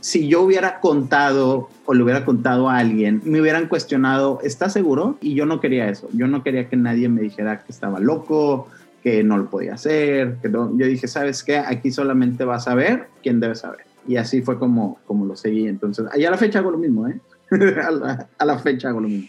si yo hubiera contado o le hubiera contado a alguien, me hubieran cuestionado, ¿estás seguro? Y yo no quería eso. Yo no quería que nadie me dijera que estaba loco, que no lo podía hacer. Que no. Yo dije, ¿sabes qué? Aquí solamente vas a ver quién debe saber. Y así fue como, como lo seguí. Entonces, ahí a la fecha hago lo mismo, ¿eh? a la fecha hago lo mismo.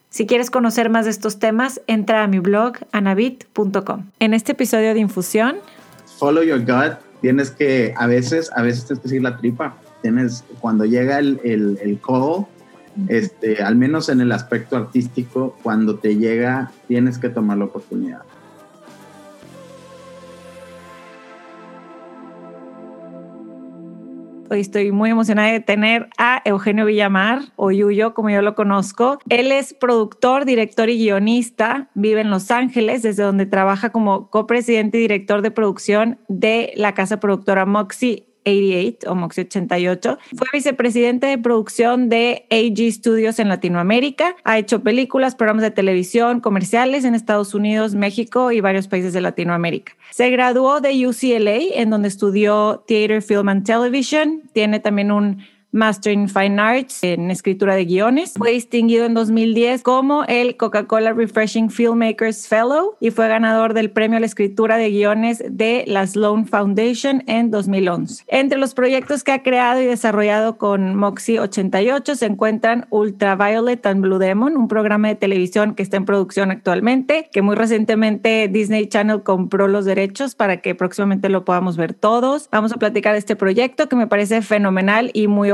Si quieres conocer más de estos temas, entra a mi blog anabit.com. En este episodio de Infusión, follow your gut. Tienes que, a veces, a veces tienes que seguir la tripa. Tienes, cuando llega el, el, el call, este, al menos en el aspecto artístico, cuando te llega, tienes que tomar la oportunidad. Hoy estoy muy emocionada de tener a Eugenio Villamar, o Yuyo, como yo lo conozco. Él es productor, director y guionista. Vive en Los Ángeles, desde donde trabaja como copresidente y director de producción de la casa productora Moxie 88 o Moxie 88. Fue vicepresidente de producción de AG Studios en Latinoamérica. Ha hecho películas, programas de televisión, comerciales en Estados Unidos, México y varios países de Latinoamérica. Se graduó de UCLA, en donde estudió Theater, Film and Television. Tiene también un Master in Fine Arts en escritura de guiones. Fue distinguido en 2010 como el Coca-Cola Refreshing Filmmakers Fellow y fue ganador del premio a la escritura de guiones de la Sloan Foundation en 2011. Entre los proyectos que ha creado y desarrollado con Moxie 88 se encuentran Ultraviolet and Blue Demon, un programa de televisión que está en producción actualmente, que muy recientemente Disney Channel compró los derechos para que próximamente lo podamos ver todos. Vamos a platicar de este proyecto que me parece fenomenal y muy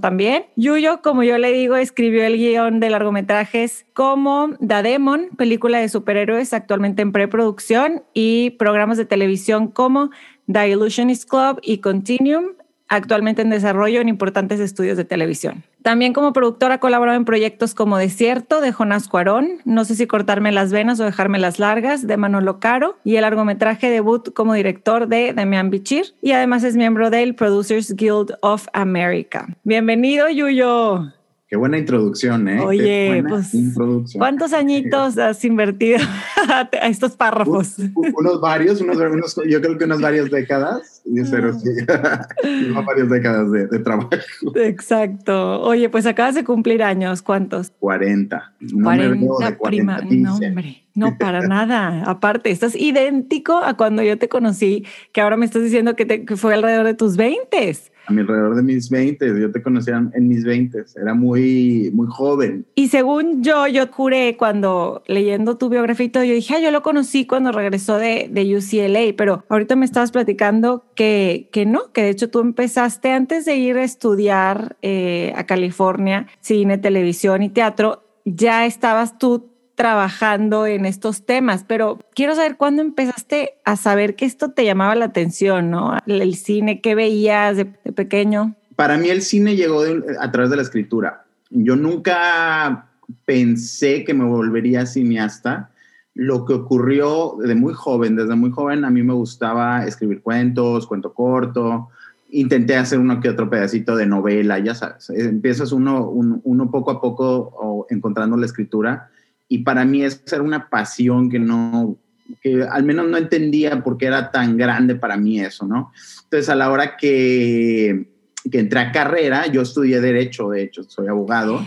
también. Yuyo, como yo le digo, escribió el guion de largometrajes como The Demon, película de superhéroes actualmente en preproducción, y programas de televisión como The Illusionist Club y Continuum, actualmente en desarrollo en importantes estudios de televisión. También como productor ha colaborado en proyectos como Desierto de Jonás Cuarón, No sé si cortarme las venas o dejarme las largas de Manolo Caro y el largometraje debut como director de Damián Bichir y además es miembro del Producers Guild of America. Bienvenido Yuyo. Qué buena introducción, ¿eh? Oye, pues, ¿cuántos añitos has invertido a estos párrafos? unos varios, unos, unos, yo creo que unas varias décadas, pero sí, varias décadas de, de, trabajo. Exacto. Oye, pues acabas de cumplir años, ¿cuántos? 40. No 40, prima. No, hombre. No, para nada. Aparte, estás idéntico a cuando yo te conocí, que ahora me estás diciendo que, te, que fue alrededor de tus 20 a mi alrededor de mis 20, yo te conocía en mis 20, era muy, muy joven. Y según yo, yo juré cuando leyendo tu biografía, yo dije, ah, yo lo conocí cuando regresó de, de UCLA, pero ahorita me estabas platicando que, que no, que de hecho tú empezaste antes de ir a estudiar eh, a California, cine, televisión y teatro, ya estabas tú trabajando en estos temas, pero quiero saber cuándo empezaste a saber que esto te llamaba la atención, ¿no? El cine, ¿qué veías de, pequeño? Para mí el cine llegó a través de la escritura. Yo nunca pensé que me volvería cineasta. Lo que ocurrió de muy joven, desde muy joven a mí me gustaba escribir cuentos, cuento corto, intenté hacer uno que otro pedacito de novela, ya sabes, empiezas uno, uno poco a poco encontrando la escritura y para mí esa era una pasión que no, que al menos no entendía por qué era tan grande para mí eso, ¿no? Entonces a la hora que, que entré a carrera, yo estudié derecho, de hecho, soy abogado.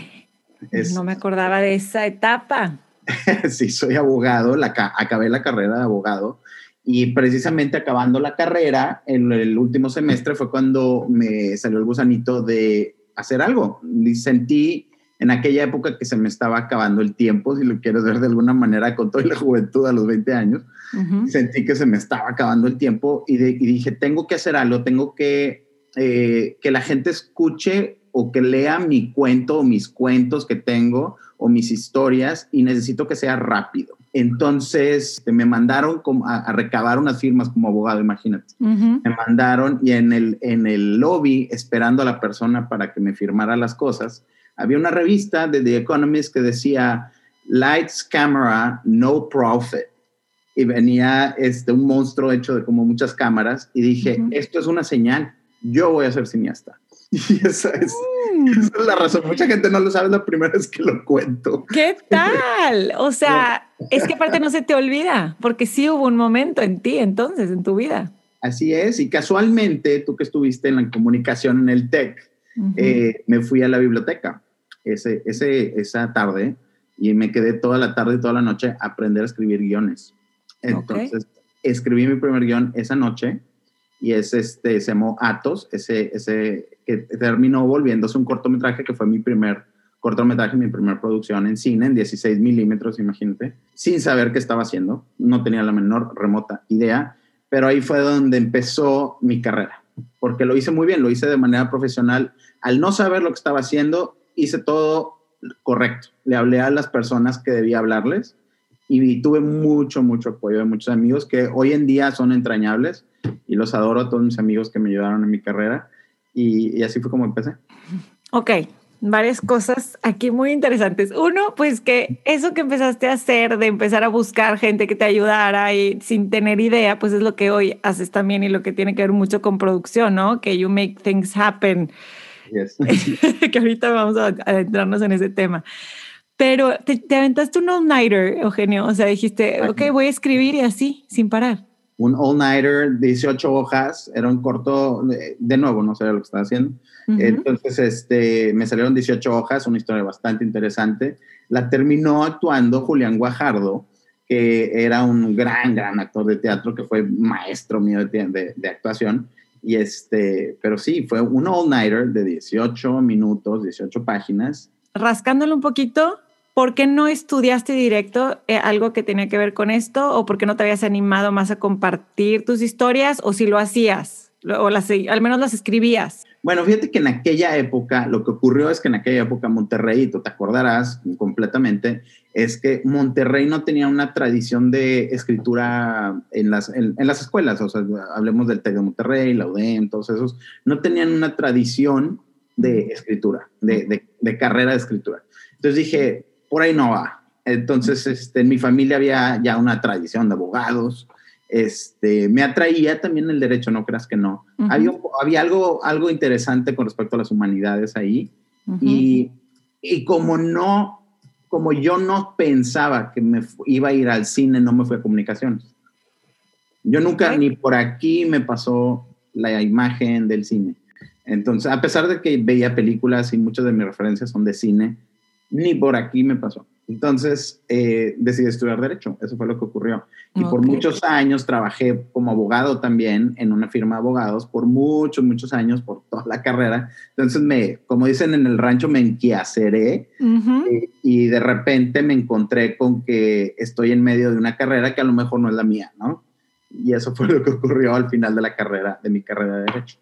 no me acordaba de esa etapa. sí, soy abogado, la, acabé la carrera de abogado y precisamente acabando la carrera, en el último semestre fue cuando me salió el gusanito de hacer algo. Y sentí en aquella época que se me estaba acabando el tiempo, si lo quieres ver de alguna manera, con toda la juventud a los 20 años, sentí que se me estaba acabando el tiempo y, dije, tengo que hacer algo, tengo que eh, que la gente escuche o que lea mi cuento o mis cuentos que tengo o mis historias y necesito que sea rápido. Entonces me mandaron a, recabar unas firmas como abogado, imagínate. Me mandaron y en el, en el lobby, esperando a la persona para que me firmara las cosas, había una revista de The Economist que decía Lights, Camera, No Profit. Y venía este, un monstruo hecho de como muchas cámaras y dije, esto es una señal, yo voy a ser cineasta. Y esa es, mm. esa es, la razón. Mucha gente no lo sabe, la primera vez que lo cuento. ¿Qué tal? O sea, es que aparte no se te olvida, porque sí hubo un momento en ti entonces, en tu vida. Así es, y casualmente tú que estuviste en la comunicación en el TEC, eh, me fui a la biblioteca ese, ese, esa tarde y me quedé toda la tarde y toda la noche a aprender a escribir guiones. Entonces, escribí mi primer guion esa noche y es este, se llamó Atos, ese, ese que terminó volviéndose un cortometraje que fue mi primer cortometraje, mi primera producción en cine, en 16 milímetros, imagínate, sin saber qué estaba haciendo, no tenía la menor remota idea, pero ahí fue donde empezó mi carrera, porque lo hice muy bien, lo hice de manera profesional, al no saber lo que estaba haciendo, hice todo correcto, le hablé a las personas que debía hablarles y tuve mucho, mucho apoyo de muchos amigos que hoy en día son entrañables y los adoro a todos mis amigos que me ayudaron en mi carrera y, así fue como empecé. Ok, varias cosas aquí muy interesantes. Uno, pues que eso que empezaste a hacer de empezar a buscar gente que te ayudara y sin tener idea, pues es lo que hoy haces también y lo que tiene que ver mucho con producción, ¿no? Que you make things happen. Yes. que ahorita vamos a adentrarnos en ese tema. Pero te, aventaste un all-nighter, Eugenio. O sea, dijiste, ok, voy a escribir y así, sin parar. Un all-nighter, 18 hojas, era un corto, de, nuevo, no sé lo que estaba haciendo. Entonces, este, me salieron 18 hojas, una historia bastante interesante. La terminó actuando Julián Guajardo, que era un gran, gran actor de teatro, que fue maestro mío de, de, de actuación. Y este, pero sí, fue un all-nighter de 18 minutos, 18 páginas. Rascándolo un poquito, ¿por qué no estudiaste directo eh, algo que tenía que ver con esto? ¿O por qué no te habías animado más a compartir tus historias? ¿O si lo hacías? ¿O las, al menos las escribías? Bueno, fíjate que en aquella época, lo que ocurrió es que en aquella época Monterrey, tú te acordarás completamente, es que Monterrey no tenía una tradición de escritura en las, en, las escuelas, o sea, hablemos del TEC de Monterrey, la UDEM, todos esos, no tenían una tradición de escritura, de, de, carrera de escritura. Entonces dije, por ahí no va. Entonces, este, en mi familia había ya una tradición de abogados. Este, me atraía también el derecho, no creas que no. había, había, algo, algo interesante con respecto a las humanidades ahí. y, y, como no, como yo no pensaba que me iba a ir al cine, no me fui a comunicaciones. Yo nunca, ni por aquí me pasó la imagen del cine. Entonces, a pesar de que veía películas y muchas de mis referencias son de cine, ni por aquí me pasó. Entonces eh, decidí estudiar Derecho, eso fue lo que ocurrió. Y por muchos años trabajé como abogado también en una firma de abogados, por muchos, muchos años, por toda la carrera. Entonces, me, como dicen en el rancho, me enquiaceré eh, y de repente me encontré con que estoy en medio de una carrera que a lo mejor no es la mía, ¿no? Y eso fue lo que ocurrió al final de la carrera, de mi carrera de Derecho.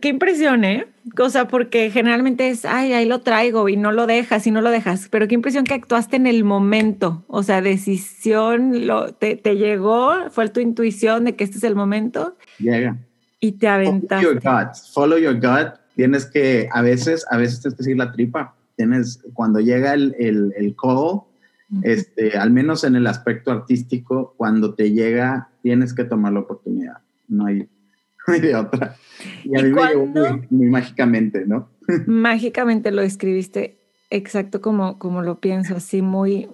Qué impresión, ¿eh? Cosa porque generalmente es, ay, ahí lo traigo y no lo dejas y no lo dejas, pero qué impresión que actuaste en el momento, o sea, decisión, lo, te, te llegó, fue tu intuición de que este es el momento. Llega. Y te aventaste. Follow your gut, follow your gut, tienes que, a veces, a veces tienes que seguir la tripa, tienes, cuando llega el, el, el call, este, al menos en el aspecto artístico, cuando te llega, tienes que tomar la oportunidad, no hay de otra. Y a mí me llegó muy, mágicamente, ¿no? mágicamente lo escribiste exacto como, como lo pienso, así muy,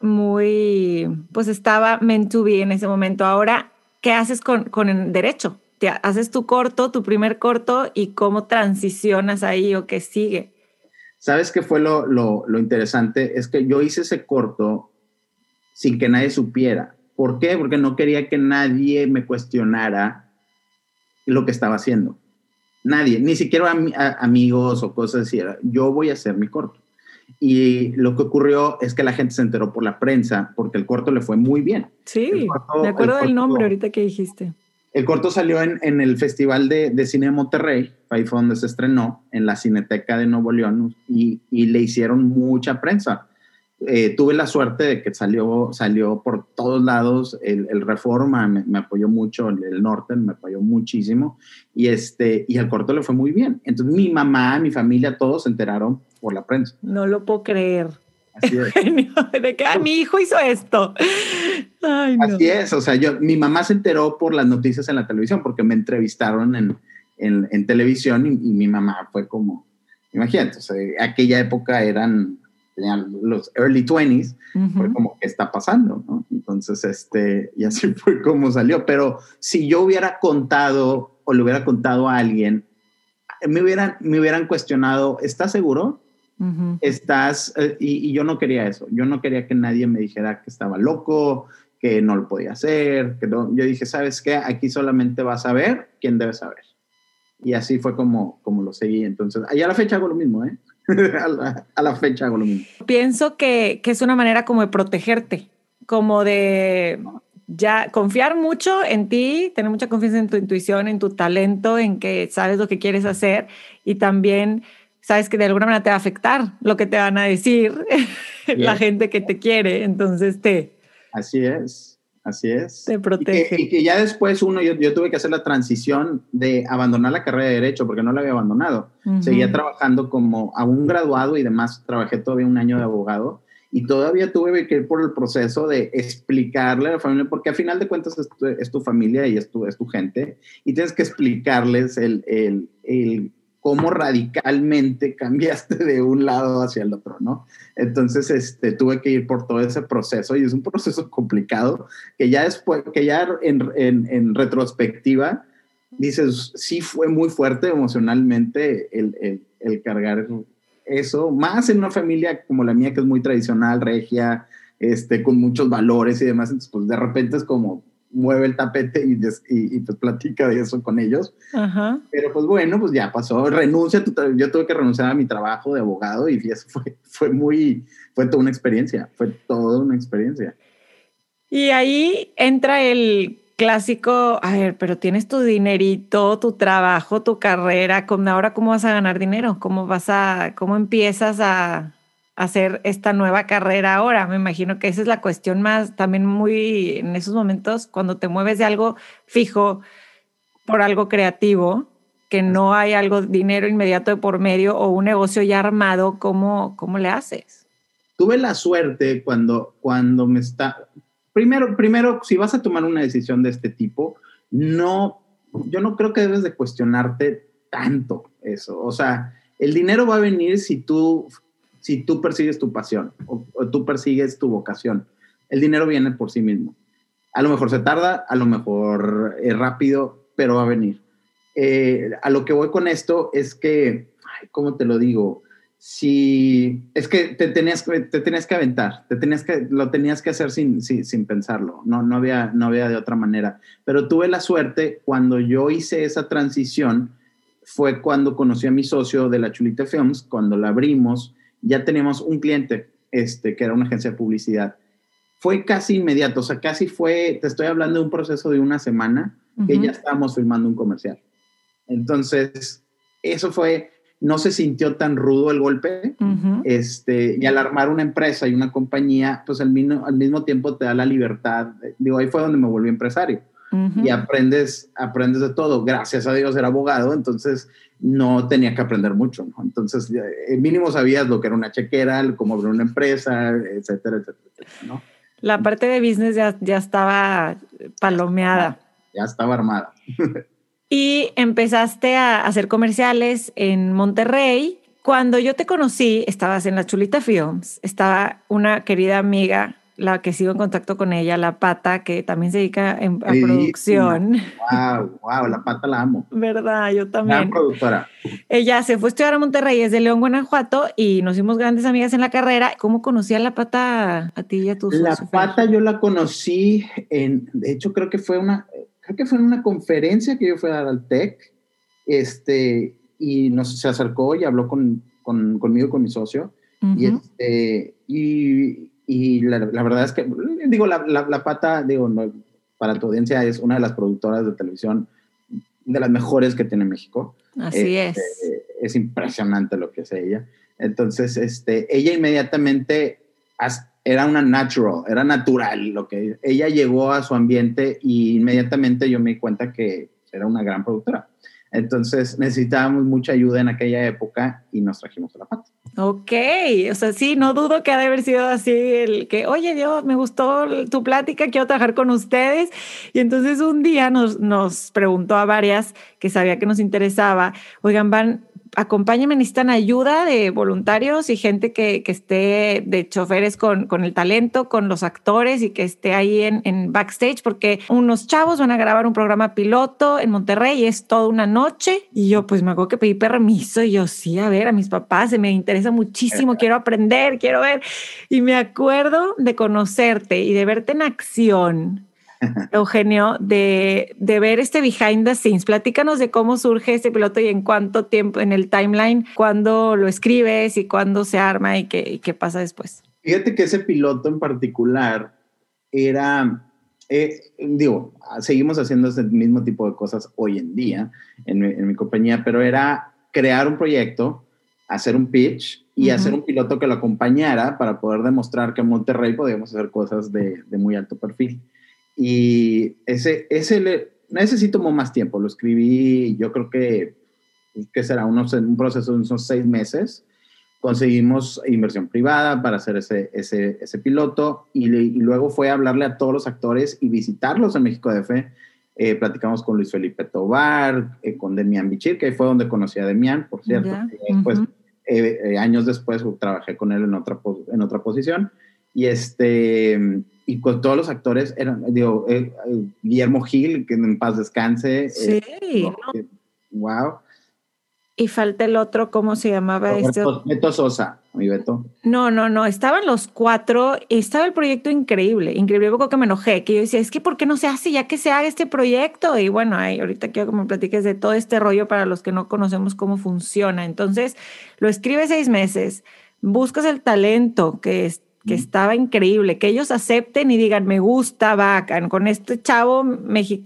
muy, pues estaba meant to be en ese momento. Ahora, ¿qué haces con, con el derecho? ¿Te haces tu corto, tu primer corto y cómo transicionas ahí o qué sigue? ¿Sabes qué fue lo, lo, lo interesante? Es que yo hice ese corto sin que nadie supiera. ¿Por qué? Porque no quería que nadie me cuestionara lo que estaba haciendo. Nadie, ni siquiera amigos o cosas así. Yo voy a hacer mi corto. Y lo que ocurrió es que la gente se enteró por la prensa porque el corto le fue muy bien. Sí, me acuerdo del nombre ahorita que dijiste. El corto salió en, en el Festival de, de, Cine de Monterrey, ahí fue donde se estrenó, en la Cineteca de Nuevo León, y, y le hicieron mucha prensa. Eh, tuve la suerte de que salió, salió por todos lados, el, el Reforma me, apoyó mucho, el, el, Norte me apoyó muchísimo, y, este, y al corto le fue muy bien. Entonces mi mamá, mi familia, todos se enteraron por la prensa. No lo puedo creer. Así es. de que mi hijo hizo esto. Así es, o sea, yo, mi mamá se enteró por las noticias en la televisión, porque me entrevistaron en, en, en televisión y, y, mi mamá fue como, imagínate, o sea, aquella época eran tenían los early 20s, fue como, ¿qué está pasando? ¿no? Entonces, este, y así fue como salió. Pero si yo hubiera contado o le hubiera contado a alguien, me hubieran, me hubieran cuestionado, ¿estás seguro? Estás, eh, y, y, yo no quería eso, yo no quería que nadie me dijera que estaba loco, que no lo podía hacer, que no, yo dije, ¿sabes qué? Aquí solamente vas a ver quién debe saber. Y así fue como, como lo seguí. Entonces, allá a la fecha hago lo mismo, ¿eh? a, la, fecha hago lo mismo. Pienso que, que, es una manera como de protegerte, como de ya confiar mucho en ti, tener mucha confianza en tu intuición, en tu talento, en que sabes lo que quieres hacer y también sabes que de alguna manera te va a afectar lo que te van a decir la gente que te quiere. Entonces te... Así es. Así es. Te protege. Y que, ya después uno, yo, yo, tuve que hacer la transición de abandonar la carrera de Derecho porque no la había abandonado. Seguía trabajando como a un graduado y demás. Trabajé todavía un año de abogado y todavía tuve que ir por el proceso de explicarle a la familia, porque al final de cuentas es tu, es tu familia y es tu, es tu gente y tienes que explicarles el, el, el cómo radicalmente cambiaste de un lado hacia el otro, ¿no? Entonces, este, tuve que ir por todo ese proceso y es un proceso complicado que ya después, que ya en, en, retrospectiva, dices, sí fue muy fuerte emocionalmente el, el, el, cargar eso, más en una familia como la mía que es muy tradicional, regia, este, con muchos valores y demás, entonces pues de repente es como, mueve el tapete y, y, pues platica de eso con ellos. Pero pues bueno, pues ya pasó, renuncia, yo tuve que renunciar a mi trabajo de abogado y eso fue, fue muy, fue toda una experiencia, fue toda una experiencia. Y ahí entra el clásico, a ver, pero tienes tu dinerito, tu trabajo, tu carrera, ahora cómo vas a ganar dinero, cómo vas a, cómo empiezas a, hacer esta nueva carrera ahora. Me imagino que esa es la cuestión más también muy en esos momentos cuando te mueves de algo fijo por algo creativo, que no hay algo dinero inmediato de por medio o un negocio ya armado, ¿cómo, cómo le haces? Tuve la suerte cuando, cuando me está... Primero, primero, si vas a tomar una decisión de este tipo, no, yo no creo que debes de cuestionarte tanto eso. O sea, el dinero va a venir si tú si tú persigues tu pasión o, tú persigues tu vocación. El dinero viene por sí mismo. A lo mejor se tarda, a lo mejor es rápido, pero va a venir. Eh, a lo que voy con esto es que, ¿cómo te lo digo? Si es que te tenías, te tenías que aventar, te tenías que, lo tenías que hacer sin, sin, sin pensarlo, no, no, había, no había de otra manera. Pero tuve la suerte cuando yo hice esa transición, fue cuando conocí a mi socio de la Chulita Films, cuando la abrimos, ya teníamos un cliente, este, que era una agencia de publicidad. Fue casi inmediato, o sea, casi fue, te estoy hablando de un proceso de una semana, que ya estábamos filmando un comercial. Entonces, eso fue, no se sintió tan rudo el golpe, este, y al armar una empresa y una compañía, pues al mismo, al mismo tiempo te da la libertad, digo, ahí fue donde me volví empresario. Y aprendes, aprendes de todo. Gracias a Dios era abogado, entonces no tenía que aprender mucho, ¿no? Entonces, mínimo sabías lo que era una chequera, cómo abrir una empresa, etcétera, etcétera, ¿no? La parte de business ya, ya estaba palomeada. Ya estaba armada. y empezaste a hacer comerciales en Monterrey. Cuando yo te conocí, estabas en la Chulita Films, estaba una querida amiga la que sigo en contacto con ella, la pata, que también se dedica a producción. Wow, wow, la pata la amo. Verdad, yo también. La productora. Ella se fue a estudiar a Monterrey, es de León, Guanajuato, y nos hicimos grandes amigas en la carrera. ¿Cómo conocí a la pata a ti y a tus La pata yo la conocí en, de hecho creo que fue una, creo que fue en una conferencia que yo fui a dar al TEC, este, y nos, se acercó y habló con, con conmigo, con mi socio, y este, y y la, la, verdad es que, digo, la, la, pata, digo, para tu audiencia es una de las productoras de televisión de las mejores que tiene México. Así este, es. Es impresionante lo que hace ella. Entonces, este, ella inmediatamente era una natural, era natural lo que ella llegó a su ambiente y inmediatamente yo me di cuenta que era una gran productora. Entonces necesitábamos mucha ayuda en aquella época y nos trajimos a la pata. Ok, o sea, sí, no dudo que ha de haber sido así el que, oye Dios, me gustó tu plática, quiero trabajar con ustedes. Y entonces un día nos, nos preguntó a varias que sabía que nos interesaba, oigan, van, acompáñenme, necesitan ayuda de voluntarios y gente que, que esté de choferes con, con, el talento, con los actores y que esté ahí en, en, backstage, porque unos chavos van a grabar un programa piloto en Monterrey y es toda una noche. Y yo, pues me acuerdo que pedí permiso y yo, sí, a ver, a mis papás, se me interesa muchísimo, quiero aprender, quiero ver. Y me acuerdo de conocerte y de verte en acción Eugenio, de, de, ver este behind the scenes. Platícanos de cómo surge este piloto y en cuánto tiempo en el timeline, cuándo lo escribes y cuándo se arma y qué, qué pasa después. Fíjate que ese piloto en particular era, eh, digo, seguimos haciendo ese mismo tipo de cosas hoy en día en mi, en mi compañía, pero era crear un proyecto, hacer un pitch y hacer un piloto que lo acompañara para poder demostrar que en Monterrey podíamos hacer cosas de, de muy alto perfil. Y ese, ese, le, ese tomó más tiempo. Lo escribí, yo creo que, que será unos, un proceso de unos seis meses. Conseguimos inversión privada para hacer ese, ese, ese piloto y, luego fue hablarle a todos los actores y visitarlos en México DF. Eh, platicamos con Luis Felipe Tobar, eh, con Demian Bichir, que fue donde conocí a Demian, por cierto. Pues, eh, años después trabajé con él en otra, en otra posición. Y este y con todos los actores eran, digo, eh, eh, Guillermo Gil, que en paz descanse. Sí. wow. Y falta el otro, ¿cómo se llamaba este? Beto Sosa, mi Beto. No, no, no, estaban los cuatro y estaba el proyecto increíble, increíble, poco que me enojé, que yo decía, es que ¿por qué no se hace ya que se haga este proyecto? Y bueno, ahí, ahorita quiero que me platiques de todo este rollo para los que no conocemos cómo funciona. Entonces, lo escribe seis meses, buscas el talento que es que estaba increíble, que ellos acepten y digan, me gusta Bacan, con este chavo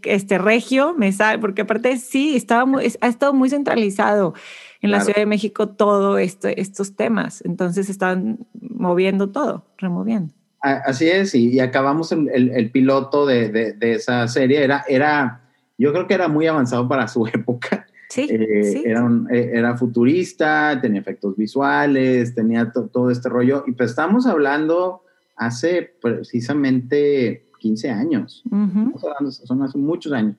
este regio, me sabe, porque aparte sí, estaba muy, ha estado muy centralizado en la Ciudad de México todo esto, estos temas, entonces estaban moviendo todo, removiendo. Así es, y, acabamos el, el, piloto de, de, de, esa serie, era, era, yo creo que era muy avanzado para su época, eh, era, eh, era, futurista, tenía efectos visuales, tenía todo este rollo. Y pues estamos hablando hace precisamente 15 años. son hace muchos años.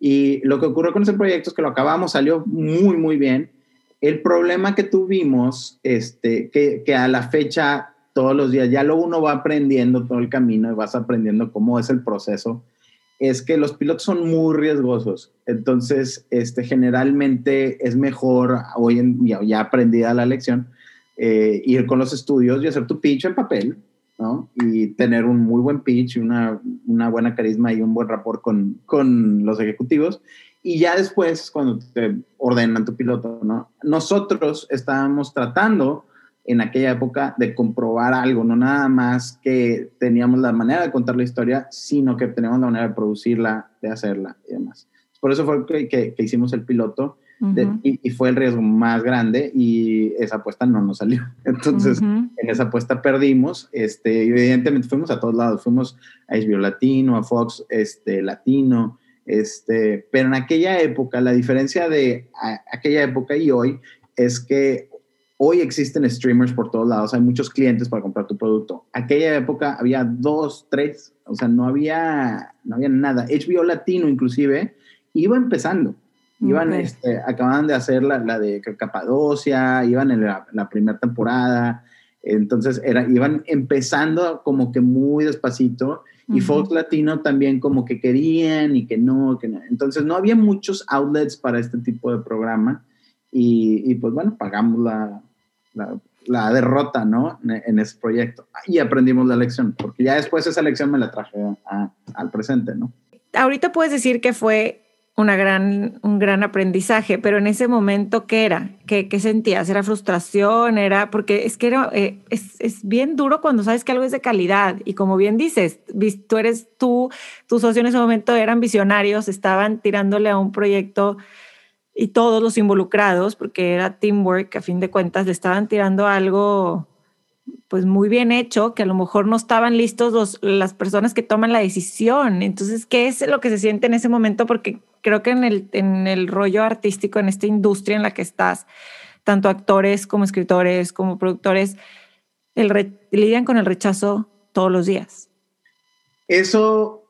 Y lo que ocurrió con ese proyecto es que lo acabamos, salió muy, muy bien. El problema que tuvimos, este, que, que a la fecha, todos los días, ya luego uno va aprendiendo todo el camino y vas aprendiendo cómo es el proceso es que los pilotos son muy riesgosos. Entonces, este, generalmente es mejor, hoy en ya, aprendida la lección, eh, ir con los estudios y hacer tu pitch en papel, ¿no? Y tener un muy buen pitch una, una buena carisma y un buen rapport con, con los ejecutivos. Y ya después, cuando te ordenan tu piloto, ¿no? Nosotros estábamos tratando en aquella época de comprobar algo, no nada más que teníamos la manera de contar la historia, sino que teníamos la manera de producirla, de hacerla y demás. Por eso fue que, que, hicimos el piloto y, fue el riesgo más grande y esa apuesta no nos salió. Entonces, en esa apuesta perdimos. Este, evidentemente fuimos a todos lados, fuimos a HBO Latino, a Fox este, Latino, este, pero en aquella época, la diferencia de aquella época y hoy es que Hoy existen streamers por todos lados, hay muchos clientes para comprar tu producto. Aquella época había dos, tres, o sea, no había, no había nada. HBO Latino inclusive iba empezando. Iban, este, acababan de hacer la, la de Capadocia, iban en la, primera temporada, entonces era, iban empezando como que muy despacito y Fox Latino también como que querían y que no, que no. Entonces no había muchos outlets para este tipo de programa y, y pues bueno, pagamos la, la, derrota, ¿no? En, ese proyecto. Y aprendimos la lección, porque ya después esa lección me la traje al presente, ¿no? Ahorita puedes decir que fue una gran, un gran aprendizaje, pero en ese momento, ¿qué era? ¿Qué, sentías? ¿Era frustración? ¿Era? Porque es que eh, es, es, bien duro cuando sabes que algo es de calidad y como bien dices, tú eres tú, tus socios en ese momento eran visionarios, estaban tirándole a un proyecto y todos los involucrados, porque era teamwork, a fin de cuentas, le estaban tirando algo pues muy bien hecho, que a lo mejor no estaban listos los, las personas que toman la decisión. Entonces, ¿qué es lo que se siente en ese momento? Porque creo que en el, en el rollo artístico, en esta industria en la que estás, tanto actores como escritores, como productores, el lidian con el rechazo todos los días. Eso,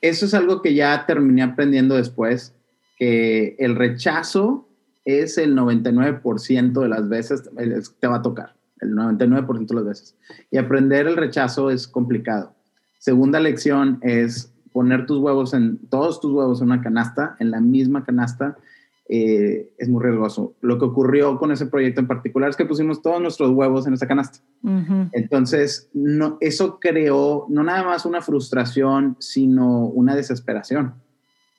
eso es algo que ya terminé aprendiendo después, que el rechazo es el 99% de las veces te va a tocar el 99% de las veces. Y aprender el rechazo es complicado. Segunda lección es poner tus huevos en, todos tus huevos en una canasta, en la misma canasta, eh, es muy riesgoso. Lo que ocurrió con ese proyecto en particular es que pusimos todos nuestros huevos en esa canasta. Entonces, no, eso creó no nada más una frustración, sino una desesperación,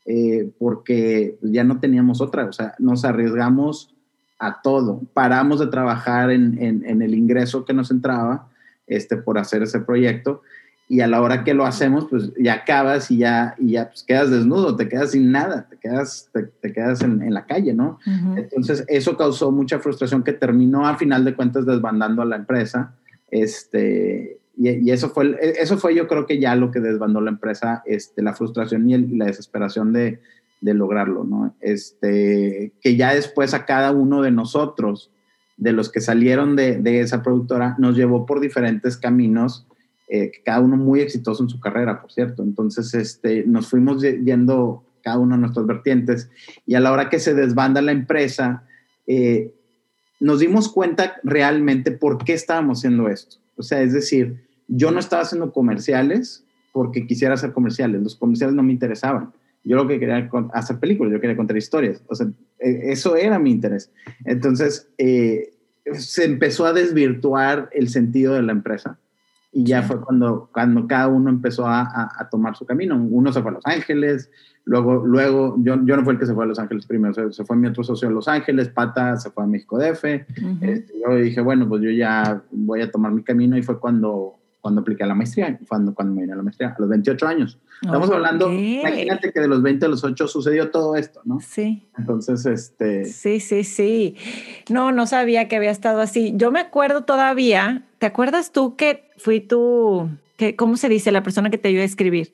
eh, porque ya no teníamos otra, o sea, nos arriesgamos a todo. Paramos de trabajar en, en, el ingreso que nos entraba este, por hacer ese proyecto y a la hora que lo hacemos, pues ya acabas y ya, y ya pues, quedas desnudo, te quedas sin nada, te quedas, te, quedas en, en, la calle, ¿no? Entonces eso causó mucha frustración que terminó a final de cuentas desbandando a la empresa. Este, y, eso, fue, eso fue yo creo que ya lo que desbandó la empresa, este, la frustración y la desesperación de, lograrlo, ¿no? Este, que ya después a cada uno de nosotros, de los que salieron de, de esa productora, nos llevó por diferentes caminos, eh, cada uno muy exitoso en su carrera, por cierto. Entonces, este, nos fuimos yendo cada uno a nuestras vertientes y a la hora que se desbanda la empresa, eh, nos dimos cuenta realmente por qué estábamos haciendo esto. O sea, es decir, yo no estaba haciendo comerciales porque quisiera hacer comerciales, los comerciales no me interesaban yo lo que quería hacer películas, yo quería contar historias. O sea, e, eso era mi interés. Entonces, eh, se empezó a desvirtuar el sentido de la empresa. Y ya fue cuando, cuando cada uno empezó a, a, tomar su camino. Uno se fue a Los Ángeles, luego, luego yo, yo no fui el que se fue a Los Ángeles primero, se, fue mi otro socio a Los Ángeles, Pata se fue a México DF. Este, yo dije, bueno, pues yo ya voy a tomar mi camino y fue cuando cuando apliqué a la maestría, cuando, cuando me vine a la maestría, a los 28 años. Estamos hablando, imagínate que de los 20 a los 8 sucedió todo esto, ¿no? Sí. Entonces, este... Sí, sí, sí. No, no sabía que había estado así. Yo me acuerdo todavía, ¿te acuerdas tú que fui tú, que, ¿cómo se dice? La persona que te ayudó a escribir.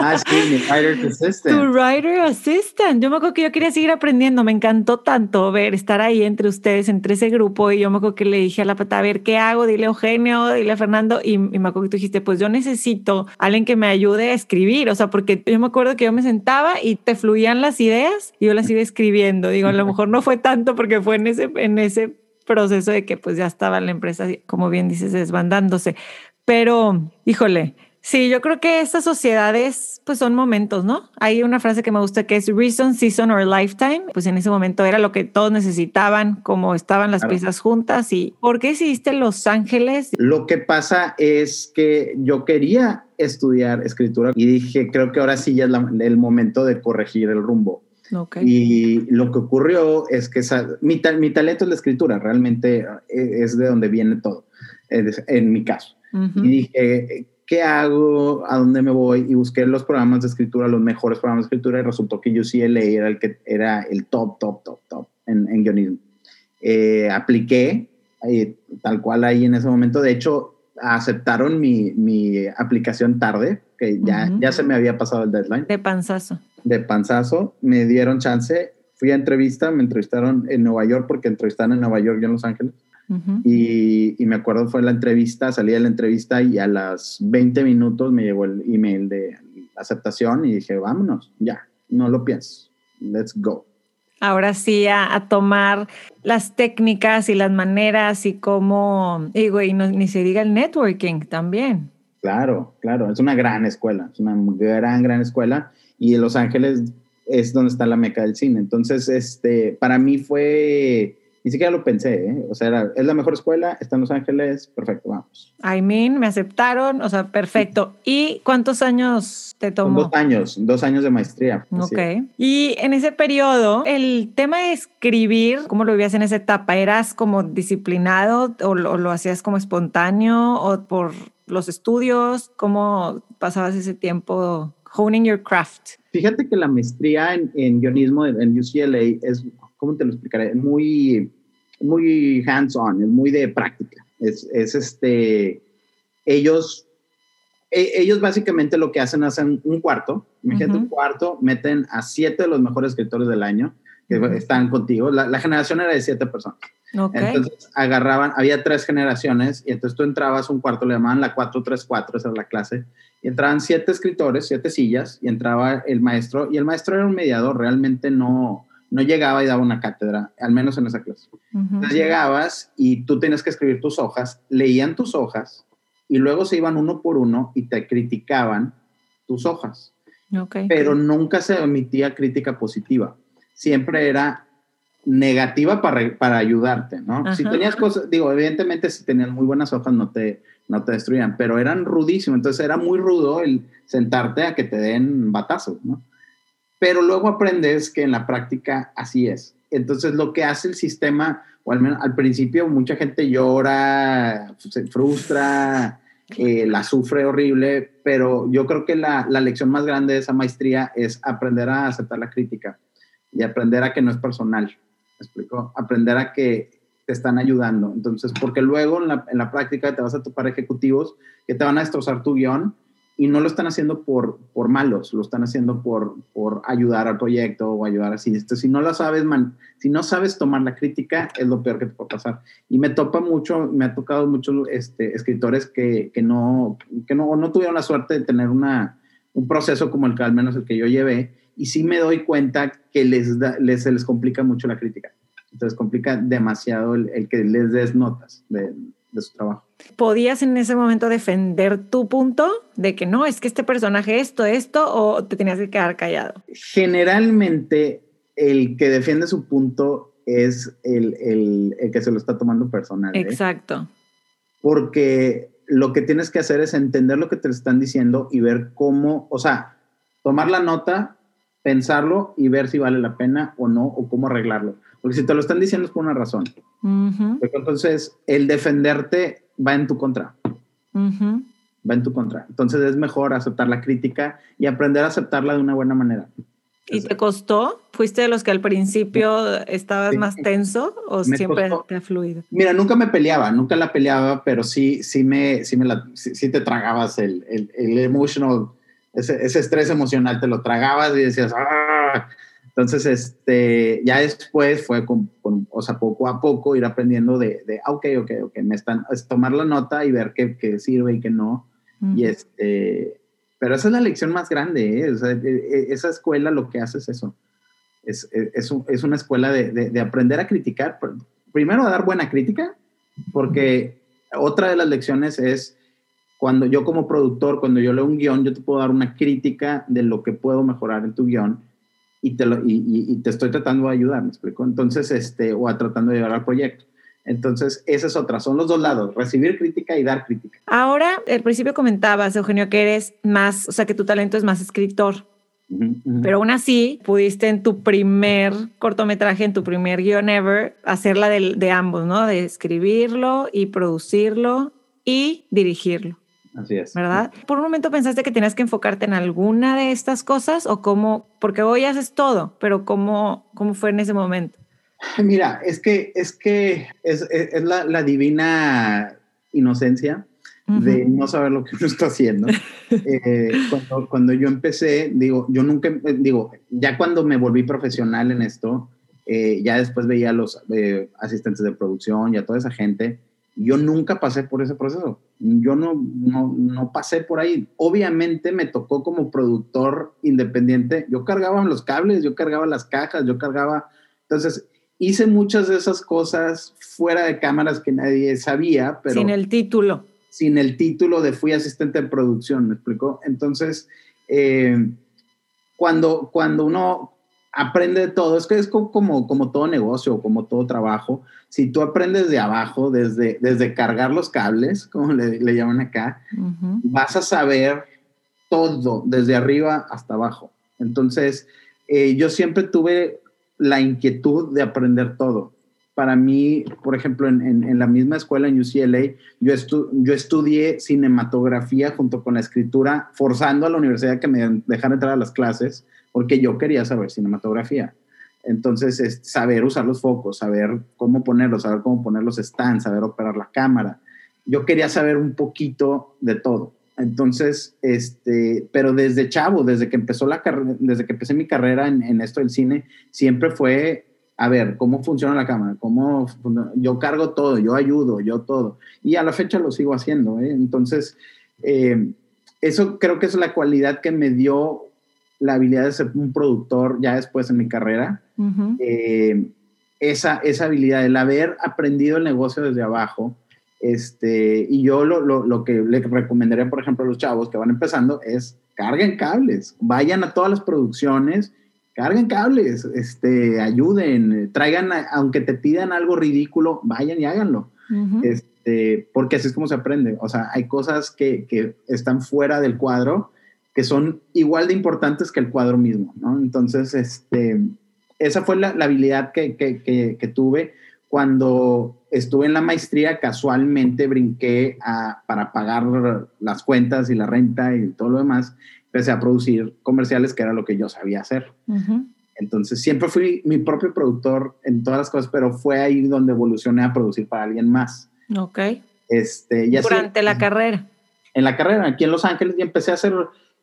Ah, sí, writer assistant. Tu writer assistant. Yo me acuerdo que yo quería seguir aprendiendo. Me encantó tanto ver, estar ahí entre ustedes, entre ese grupo. Y yo me acuerdo que le dije a la pata, a ver, ¿qué hago? Dile a Eugenio, dile a Fernando. Y, me acuerdo que tú dijiste, pues yo necesito alguien que me ayude a escribir. O sea, porque yo me acuerdo que yo me sentaba y te fluían las ideas y yo las iba escribiendo. Digo, a lo mejor no fue tanto porque fue en ese, en ese proceso de que pues ya estaba la empresa, como bien dices, desbandándose. Pero, híjole, Sí, yo creo que estas sociedades pues son momentos, ¿no? Hay una frase que me gusta que es reason, season or lifetime. Pues en ese momento era lo que todos necesitaban, como estaban las piezas juntas. ¿Y por qué decidiste Los Ángeles? Lo que pasa es que yo quería estudiar escritura y dije, creo que ahora sí ya es el momento de corregir el rumbo. Okay. Y lo que ocurrió es que mi, mi, talento es la escritura, realmente eh, es de donde viene todo, en mi caso. Y dije, ¿qué hago? ¿A dónde me voy? Y busqué los programas de escritura, los mejores programas de escritura, y resultó que UCLA era el que era el top, top, top, top en, en guionismo. Eh, apliqué, eh, tal cual ahí en ese momento. De hecho, aceptaron mi, mi aplicación tarde, que ya, ya se me había pasado el deadline. De panzazo. De panzazo. Me dieron chance. Fui a entrevista, me entrevistaron en Nueva York porque entrevistaron en Nueva York y en Los Ángeles y, me acuerdo fue la entrevista, salí de la entrevista y a las 20 minutos me llegó el email de aceptación y dije, vámonos, ya, no lo pienses, let's go. Ahora sí, a, tomar las técnicas y las maneras y cómo, digo, y ni se diga el networking también. Claro, claro, es una gran escuela, es una gran, gran escuela y en Los Ángeles es donde está la meca del cine. Entonces, este, para mí fue ni siquiera lo pensé, ¿eh? O sea, es la mejor escuela, está en Los Ángeles, perfecto, vamos. I mean, me aceptaron, o sea, perfecto. ¿Y cuántos años te tomó? dos años, dos años de maestría. Ok. Y en ese periodo, el tema de escribir, ¿cómo lo vivías en esa etapa? ¿Eras como disciplinado o lo, hacías como espontáneo o por los estudios? ¿Cómo pasabas ese tiempo honing your craft? Fíjate que la maestría en, en guionismo en UCLA es, ¿cómo te lo explicaré? Muy muy hands-on, es muy de práctica. Es, es este, ellos, e, ellos básicamente lo que hacen, hacen un cuarto, imagínate un cuarto, meten a siete de los mejores escritores del año que están contigo. La, generación era de siete personas. Entonces agarraban, había tres generaciones y entonces tú entrabas un cuarto, le llamaban la 434, esa es la clase, y entraban siete escritores, siete sillas, y entraba el maestro, y el maestro era un mediador, realmente no, no llegaba y daba una cátedra, al menos en esa clase. Entonces llegabas y tú tenías que escribir tus hojas, leían tus hojas y luego se iban uno por uno y te criticaban tus hojas. Pero nunca se emitía crítica positiva. Siempre era negativa para, para ayudarte, ¿no? Si tenías cosas, digo, evidentemente si tenías muy buenas hojas no te, no te destruían, pero eran rudísimos. Entonces era muy rudo el sentarte a que te den batazos, ¿no? Pero luego aprendes que en la práctica así es. Entonces lo que hace el sistema, o al menos al principio mucha gente llora, se frustra, eh, la sufre horrible, pero yo creo que la, la, lección más grande de esa maestría es aprender a aceptar la crítica y aprender a que no es personal. ¿Me explico? Aprender a que te están ayudando. Entonces, porque luego en la, en la práctica te vas a topar ejecutivos que te van a destrozar tu guion y no lo están haciendo por, por malos, lo están haciendo por, por ayudar al proyecto o ayudar así. Esto, si no lo sabes, man, si no sabes tomar la crítica, es lo peor que te puede pasar. Y me topa mucho, me ha tocado muchos este, escritores que, que, no, que no, no tuvieron la suerte de tener una, un proceso como el que al menos el que yo llevé, y sí me doy cuenta que les, les se les complica mucho la crítica. Entonces complica demasiado el, que les des notas de su trabajo. ¿Podías en ese momento defender tu punto de que no, es que este personaje esto, esto, o te tenías que quedar callado? Generalmente el que defiende su punto es el, el, el que se lo está tomando personal. ¿eh? Exacto. Porque lo que tienes que hacer es entender lo que te están diciendo y ver cómo, o sea, tomar la nota, pensarlo y ver si vale la pena o no, o cómo arreglarlo. Porque si te lo están diciendo es por una razón. entonces, el defenderte va en tu contra. Va en tu contra. Entonces, es mejor aceptar la crítica y aprender a aceptarla de una buena manera. ¿Y te costó? ¿Fuiste de los que al principio estabas más tenso o siempre te ha fluido? Mira, nunca me peleaba, nunca la peleaba, pero sí, sí, me, sí, me la, sí, te tragabas el, el, el emotional, ese, ese, estrés emocional, te lo tragabas y decías, ¡ah! Entonces, este, ya después fue con, o sea, poco a poco ir aprendiendo de, de ah, ok, ok, ok, me están, es tomar la nota y ver qué, qué sirve y qué no. Y este, pero esa es la lección más grande, ¿eh? o sea, e, e, esa escuela lo que hace es eso. Es, e, es, es una escuela de, de, de, aprender a criticar, primero a dar buena crítica, porque otra de las lecciones es cuando yo como productor, cuando yo leo un guion, yo te puedo dar una crítica de lo que puedo mejorar en tu guion y te, lo, y, y, te estoy tratando de ayudar, ¿me explico? Entonces, este, o a tratando de llevar al proyecto. Entonces, esa es otra, son los dos lados, recibir crítica y dar crítica. Ahora, al principio comentabas, Eugenio, que eres más, o sea, que tu talento es más escritor. Pero aún así, pudiste en tu primer cortometraje, en tu primer guion ever, hacerla de, de ambos, ¿no? De escribirlo y producirlo y dirigirlo. Así es. ¿Verdad? ¿Por un momento pensaste que tenías que enfocarte en alguna de estas cosas o cómo? Porque hoy haces todo, pero ¿cómo, cómo fue en ese momento? Mira, es que es, que es, es, la, la, divina inocencia de no saber lo que uno está haciendo. eh, cuando, cuando, yo empecé, digo, yo nunca, digo, ya cuando me volví profesional en esto, eh, ya después veía a los eh, asistentes de producción y a toda esa gente, yo nunca pasé por ese proceso. Yo no, no, no, pasé por ahí. Obviamente me tocó como productor independiente. Yo cargaba los cables, yo cargaba las cajas, yo cargaba... Entonces, hice muchas de esas cosas fuera de cámaras que nadie sabía, pero... Sin el título. Sin el título de fui asistente de producción, ¿me explicó? Entonces, eh, cuando, cuando uno aprende de todo. Es que es como, como todo negocio, como todo trabajo. Si tú aprendes de abajo, desde, desde cargar los cables, como le, le llaman acá, vas a saber todo, desde arriba hasta abajo. Entonces, eh, yo siempre tuve la inquietud de aprender todo. Para mí, por ejemplo, en, en, la misma escuela en UCLA, yo, estu yo estudié cinematografía junto con la escritura, forzando a la universidad que me dejara entrar a las clases porque yo quería saber cinematografía. Entonces, es saber usar los focos, saber cómo ponerlos, saber cómo poner los stands, saber operar la cámara. yo quería saber un poquito de todo. Entonces, este, pero desde chavo, desde que empezó la desde que empecé mi carrera en, en, esto del cine, siempre fue, a ver, cómo funciona la cámara, cómo yo cargo todo, yo ayudo, yo todo. Y a la fecha lo sigo haciendo. ¿eh? Entonces, eh, eso creo que es la cualidad que me dio la habilidad de ser un productor ya después en mi carrera. eh, esa, esa habilidad, el haber aprendido el negocio desde abajo, este, y yo lo, lo, lo, que le recomendaría, por ejemplo, a los chavos que van empezando es carguen cables, vayan a todas las producciones, carguen cables, este, ayuden, traigan, aunque te pidan algo ridículo, vayan y háganlo. Uh -huh. este, porque así es como se aprende. O sea, hay cosas que, que, están fuera del cuadro que son igual de importantes que el cuadro mismo, ¿no? Entonces, este, esa fue la, la habilidad que, que, que tuve cuando estuve en la maestría, casualmente brinqué a, para pagar las cuentas y la renta y todo lo demás, empecé a producir comerciales, que era lo que yo sabía hacer. Uh -huh. Entonces, siempre fui mi propio productor en todas las cosas, pero fue ahí donde evolucioné a producir para alguien más. Ok. Este, ya Durante sé, la carrera. En la carrera, aquí en Los Ángeles, y empecé a hacer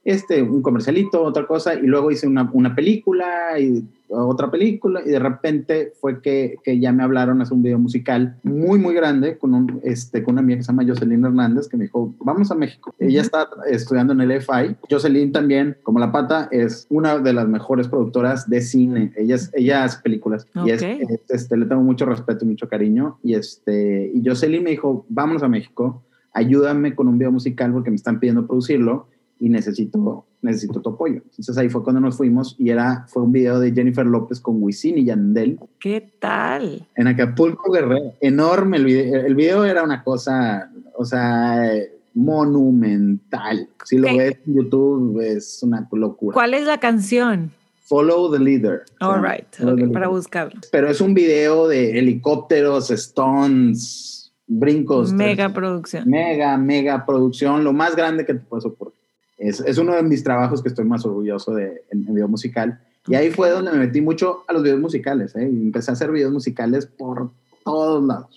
este, un comercialito, otra cosa, y luego hice una, una película y otra película, y de repente fue que, que, ya me hablaron a hacer un video musical muy, muy grande con, un, este, con una amiga que se llama Jocelyn Hernández, que me dijo, vamos a México. Ella está estudiando en el FI. Jocelyn también, como La Pata, es una de las mejores productoras de cine. Ella, es, ella hace películas, okay. y es, este, le tengo mucho respeto y mucho cariño, y, este, y Jocelyn me dijo, vámonos a México, ayúdame con un video musical porque me están pidiendo producirlo, y necesito, necesito tu apoyo. Entonces ahí fue cuando nos fuimos y era, fue un video de Jennifer López con Wisin y Yandel. ¿Qué tal? En Acapulco, Guerrero. Enorme el video. El video era una cosa, o sea, monumental. Si lo ¿Qué? ves en YouTube es una locura. ¿Cuál es la canción? Follow the Leader. All right, okay, para buscarlo. Pero es un video de helicópteros, stones, brincos. Mega producción. Mega, mega producción, lo más grande que te puedes ocurrir. Es, es, uno de mis trabajos que estoy más orgulloso de en, en video musical. Y ahí fue donde me metí mucho a los videos musicales. ¿eh? Y empecé a hacer videos musicales por todos lados.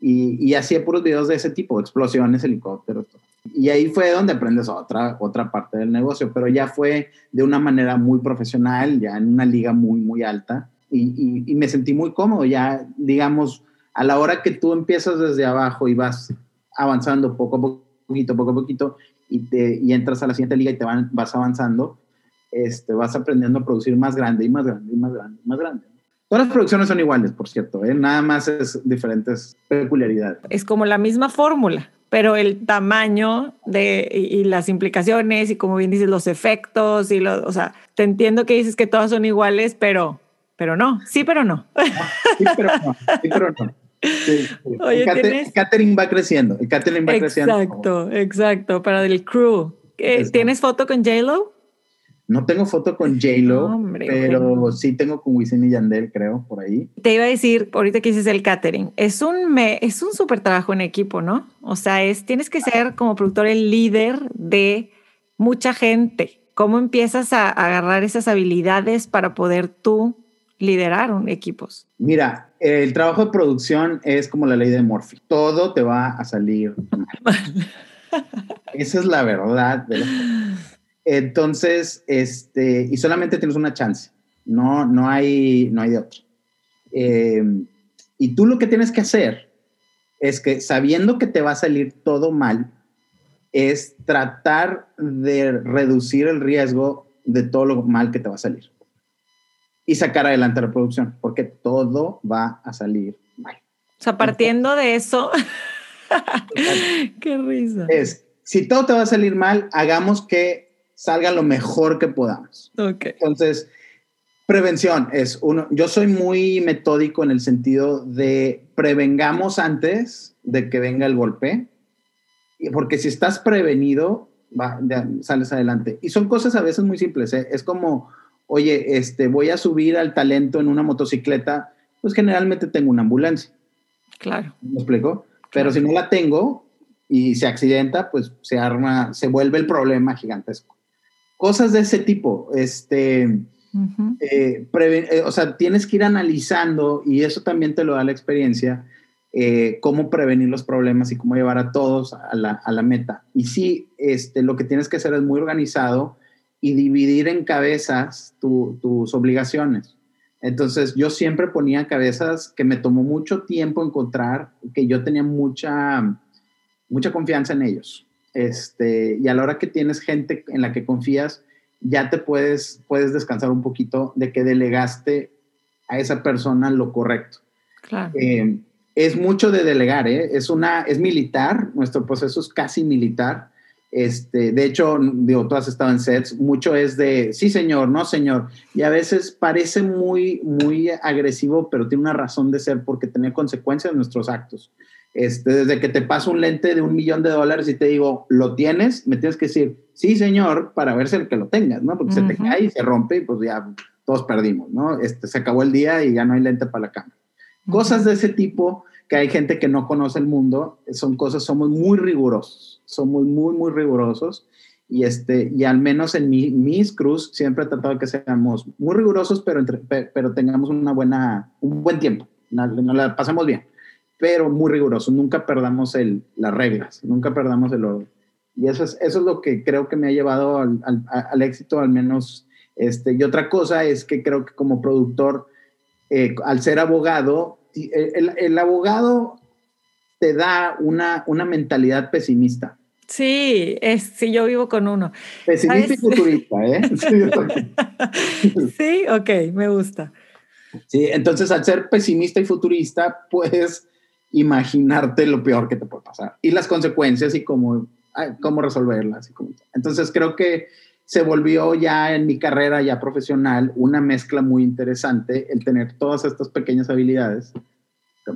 Y, y hacía puros videos de ese tipo, explosiones, helicópteros. Todo. Y ahí fue donde aprendes otra, otra parte del negocio, pero ya fue de una manera muy profesional, ya en una liga muy, muy alta. Y, y, y me sentí muy cómodo. Ya, digamos, a la hora que tú empiezas desde abajo y vas avanzando poco a poquito, poco a poquito, y, te, y entras a la siguiente liga y te van, vas avanzando, este, vas aprendiendo a producir más grande y más grande y más grande y más grande. Todas las producciones son iguales, por cierto, ¿eh? nada más es diferentes peculiaridades. Es como la misma fórmula, pero el tamaño de, y, y, las implicaciones y como bien dices, los efectos y los, o sea, te entiendo que dices que todas son iguales, pero, pero no, sí, pero no. sí, pero no, sí, pero no. Sí, sí. Oye, el, ¿tienes... catering va creciendo, el catering va exacto, creciendo. Exacto, exacto, para del crew. ¿Tienes foto con J-Lo? No tengo foto con J-Lo, pero bueno. sí tengo con Wisin y Yandel, creo, por ahí. Te iba a decir, ahorita que dices el catering, es un, me, es un súper trabajo en equipo, ¿no? O sea, es, tienes que ser como productor el líder de mucha gente. ¿Cómo empiezas a, a agarrar esas habilidades para poder tú liderar un, equipos? Mira, el trabajo de producción es como la ley de Murphy. Todo te va a salir mal. Esa es la verdad. Entonces, este, y solamente tienes una chance. No, no, hay, no hay de otra. Eh, y tú lo que tienes que hacer es que sabiendo que te va a salir todo mal, es tratar de reducir el riesgo de todo lo mal que te va a salir y sacar adelante la producción, porque todo va a salir mal. O sea, partiendo de eso, qué risa. Es, si todo te va a salir mal, hagamos que salga lo mejor que podamos. Okay. Entonces, prevención es uno, yo soy muy metódico en el sentido de prevengamos antes de que venga el golpe, porque si estás prevenido, va, ya, sales adelante. Y son cosas a veces muy simples, ¿eh? es como oye, este, voy a subir al talento en una motocicleta, pues generalmente tengo una ambulancia. Claro. ¿Me explico? Pero si no la tengo y se accidenta, pues se arma, se vuelve el problema gigantesco. Cosas de ese tipo, este, uh -huh. eh, eh, o sea, tienes que ir analizando y eso también te lo da la experiencia. eh, cómo prevenir los problemas y cómo llevar a todos a la, a la, meta. Y sí, este, lo que tienes que hacer es muy organizado y dividir en cabezas tu, tus obligaciones. Entonces yo siempre ponía cabezas que me tomó mucho tiempo encontrar, que yo tenía mucha, mucha confianza en ellos. Este, y a la hora que tienes gente en la que confías, ya te puedes, puedes descansar un poquito de que delegaste a esa persona lo correcto. Claro. Eh, es mucho de delegar, ¿eh? es, una, es militar, nuestro proceso es casi militar. Este, de hecho, digo, tú has estado en sets, mucho es de, sí señor, no señor, y a veces parece muy, muy agresivo, pero tiene una razón de ser porque tiene consecuencias nuestros actos. Este, desde que te paso un lente de un millón de dólares y te digo, ¿lo tienes? Me tienes que decir, sí señor, para ver si el que lo tengas, ¿no? Porque uh -huh. se te cae y se rompe y pues ya todos perdimos, ¿no? Este, se acabó el día y ya no hay lente para la cámara. Cosas de ese tipo que hay gente que no conoce el mundo, son cosas, somos muy rigurosos, somos muy, muy rigurosos. Y, este, y al menos en mi, mis cruz siempre he tratado que seamos muy rigurosos, pero, pero tengamos una buena, un buen tiempo, nos no la pasemos bien, pero muy rigurosos, nunca perdamos el, las reglas, nunca perdamos el orden. Y eso es, eso es lo que creo que me ha llevado al, al, éxito, al menos. Este, y otra cosa es que creo que como productor, eh, al ser abogado, el, el, abogado te da una, una mentalidad pesimista. Sí, es, sí, yo vivo con uno. Pesimista ¿Sabes? y futurista, ¿eh? Sí, ok, me gusta. Sí, entonces al ser pesimista y futurista, puedes imaginarte lo peor que te puede pasar y las consecuencias y cómo, cómo resolverlas. Y cómo. Entonces creo que se volvió ya en mi carrera ya profesional una mezcla muy interesante el tener todas estas pequeñas habilidades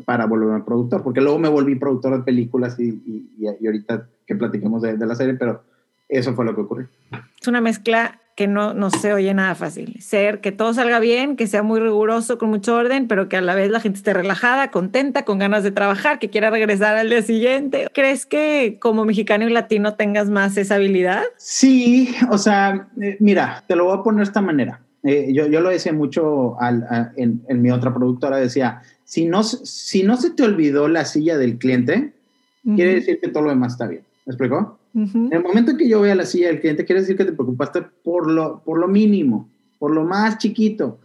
para volverme productor, porque luego me volví productor de películas y, y, y ahorita que platiquemos de, de, la serie, pero eso fue lo que ocurrió. Es una mezcla que no, no se oye nada fácil. Ser que todo salga bien, que sea muy riguroso, con mucho orden, pero que a la vez la gente esté relajada, contenta, con ganas de trabajar, que quiera regresar al día siguiente. ¿Crees que como mexicano y latino tengas más esa habilidad? Sí, o sea, eh, mira, te lo voy a poner de esta manera. Eh, yo, yo, lo decía mucho al, a, en, en, mi otra productora, decía, si no, si no se te olvidó la silla del cliente, uh -huh. quiere decir que todo lo demás está bien. ¿Me explicó? Uh -huh. En el momento que yo vea la silla del cliente, quiere decir que te preocupaste por lo, por lo mínimo, por lo más chiquito.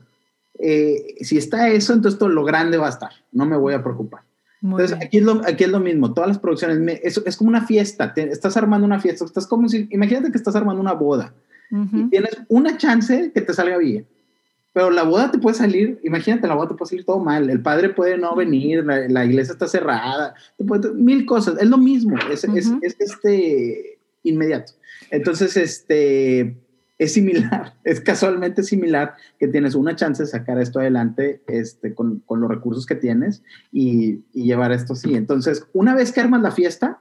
Eh, si está eso, entonces todo lo grande va a estar. No me voy a preocupar. Muy entonces, aquí es, lo, aquí es, lo, mismo. Todas las producciones, me, es, es, como una fiesta. Te, estás armando una fiesta. Estás como si, imagínate que estás armando una boda. Uh -huh. Y tienes una chance que te salga bien. Pero la boda te puede salir, imagínate, la boda te puede salir todo mal. El padre puede no venir, la, la iglesia está cerrada, te puede, mil cosas. Es lo mismo, es, uh -huh. es, es, este inmediato. Entonces, este es similar, es casualmente similar que tienes una chance de sacar esto adelante este, con, con los recursos que tienes y, y, llevar esto así. Entonces, una vez que armas la fiesta,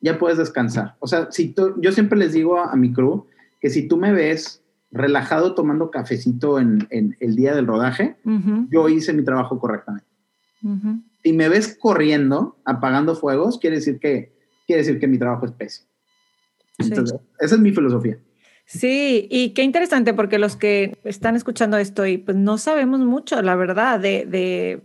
ya puedes descansar. O sea, si tú, yo siempre les digo a, a mi crew que si tú me ves relajado tomando cafecito en, en el día del rodaje, uh -huh. yo hice mi trabajo correctamente. Uh -huh. Si me ves corriendo, apagando fuegos, quiere decir que, quiere decir que mi trabajo es pésimo. Entonces, sí. esa es mi filosofía. Sí, y qué interesante porque los que están escuchando esto y pues no sabemos mucho, la verdad, de, de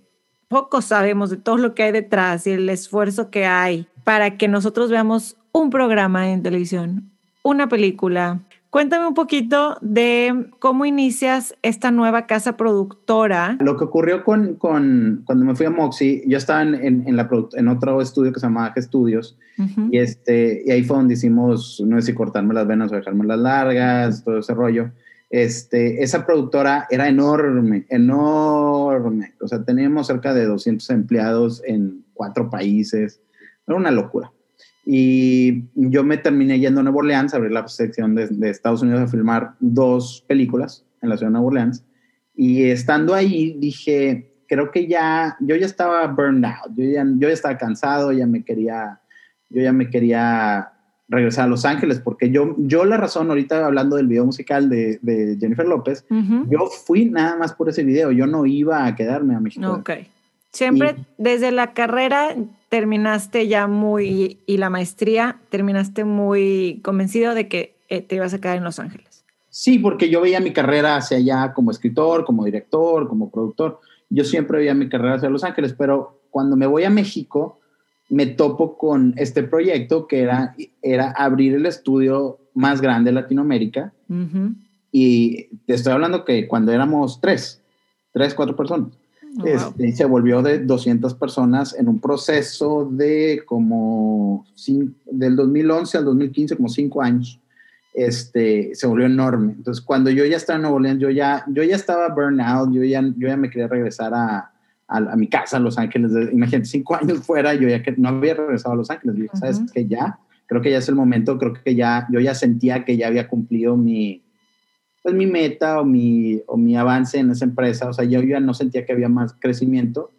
poco sabemos de todo lo que hay detrás y el esfuerzo que hay para que nosotros veamos un programa en televisión, una película, Cuéntame un poquito de cómo inicias esta nueva casa productora. Lo que ocurrió con, con cuando me fui a Moxie, yo estaba en, en, en, la, en otro estudio que se llamaba G Studios uh -huh. y, este, y ahí fue donde hicimos, no sé si cortarme las venas o dejarme las largas, todo ese rollo. Este, esa productora era enorme, enorme. O sea, teníamos cerca de 200 empleados en cuatro países. Era una locura. Y yo me terminé yendo a Nueva Orleans, abrí la sección de, de, Estados Unidos a filmar dos películas en la ciudad de Nueva Orleans. Y estando ahí dije, creo que ya, yo ya estaba burned out, yo ya, yo ya estaba cansado, ya me quería, yo ya me quería regresar a Los Ángeles, porque yo, yo la razón, ahorita hablando del video musical de, de Jennifer López, uh -huh. yo fui nada más por ese video, yo no iba a quedarme a México. Ok. Siempre y, desde la carrera terminaste ya muy, y la maestría, terminaste muy convencido de que eh, te ibas a quedar en Los Ángeles. Sí, porque yo veía mi carrera hacia allá como escritor, como director, como productor. Yo siempre veía mi carrera hacia Los Ángeles, pero cuando me voy a México, me topo con este proyecto que era, era abrir el estudio más grande de Latinoamérica. Y te estoy hablando que cuando éramos tres, tres, cuatro personas. Oh, este, se volvió de 200 personas en un proceso de como del 2011 al 2015, como cinco años. Este, se volvió enorme. Entonces, cuando yo ya estaba en Nuevo León, yo ya, yo ya estaba burnout, yo ya, yo ya me quería regresar a, a, mi casa a Los Ángeles. Imagínate, cinco años fuera, yo ya que no había regresado a Los Ángeles. Dije, ¿sabes que Ya, creo que ya es el momento, creo que ya, yo ya sentía que ya había cumplido mi, pues mi meta o mi, o mi avance en esa empresa. O sea, yo ya no sentía que había más crecimiento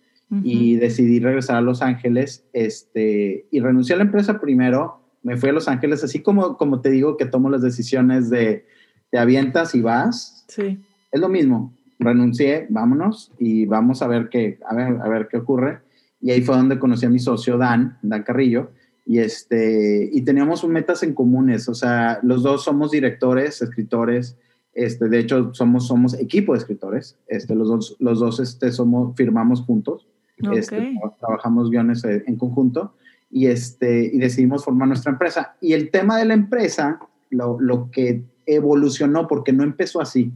y decidí regresar a Los Ángeles este, y renuncié a la empresa primero. Me fui a Los Ángeles, así como, como te digo que tomo las decisiones de te avientas y vas. Sí. Es lo mismo renuncié, vámonos y vamos a ver qué, a ver, a ver qué ocurre. Y ahí fue donde conocí a mi socio Dan, Dan Carrillo, y, este, y teníamos metas en comunes, o sea, los dos somos directores, escritores, este, de hecho somos, somos equipo de escritores, este, los dos, los dos este, somos, firmamos juntos, este, trabajamos guiones eh, en conjunto. Y, este, y decidimos formar nuestra empresa. Y el tema de la empresa, lo, lo que evolucionó, porque no empezó así,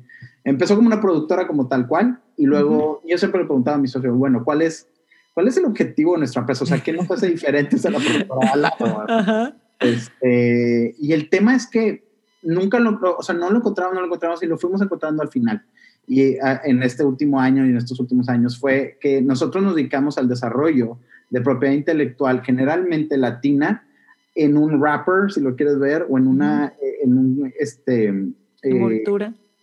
Empezó como una productora como tal cual y luego yo siempre le preguntaba a mi socio, bueno, ¿cuál es, cuál es el objetivo de nuestra empresa? O sea, ¿qué nos hace diferentes a la productora? Este, y el tema es que nunca lo, o sea, no lo encontramos, no lo encontramos y lo fuimos encontrando al final. Y ah, en este último año y en estos últimos años fue que nosotros nos dedicamos al desarrollo de propiedad intelectual generalmente latina en un wrapper, si lo quieres ver, o en una, en un, este... Eh,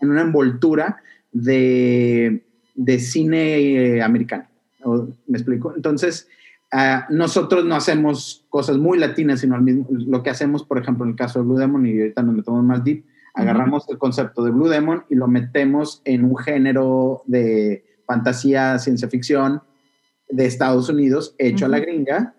en una envoltura de, de cine americano. ¿Me explico? Entonces, ah, nosotros no hacemos cosas muy latinas, sino mismo, lo que hacemos, por ejemplo, en el caso de Blue Demon, y ahorita nos metemos más deep, agarramos el concepto de Blue Demon y lo metemos en un género de fantasía, ciencia ficción de Estados Unidos, hecho a la gringa,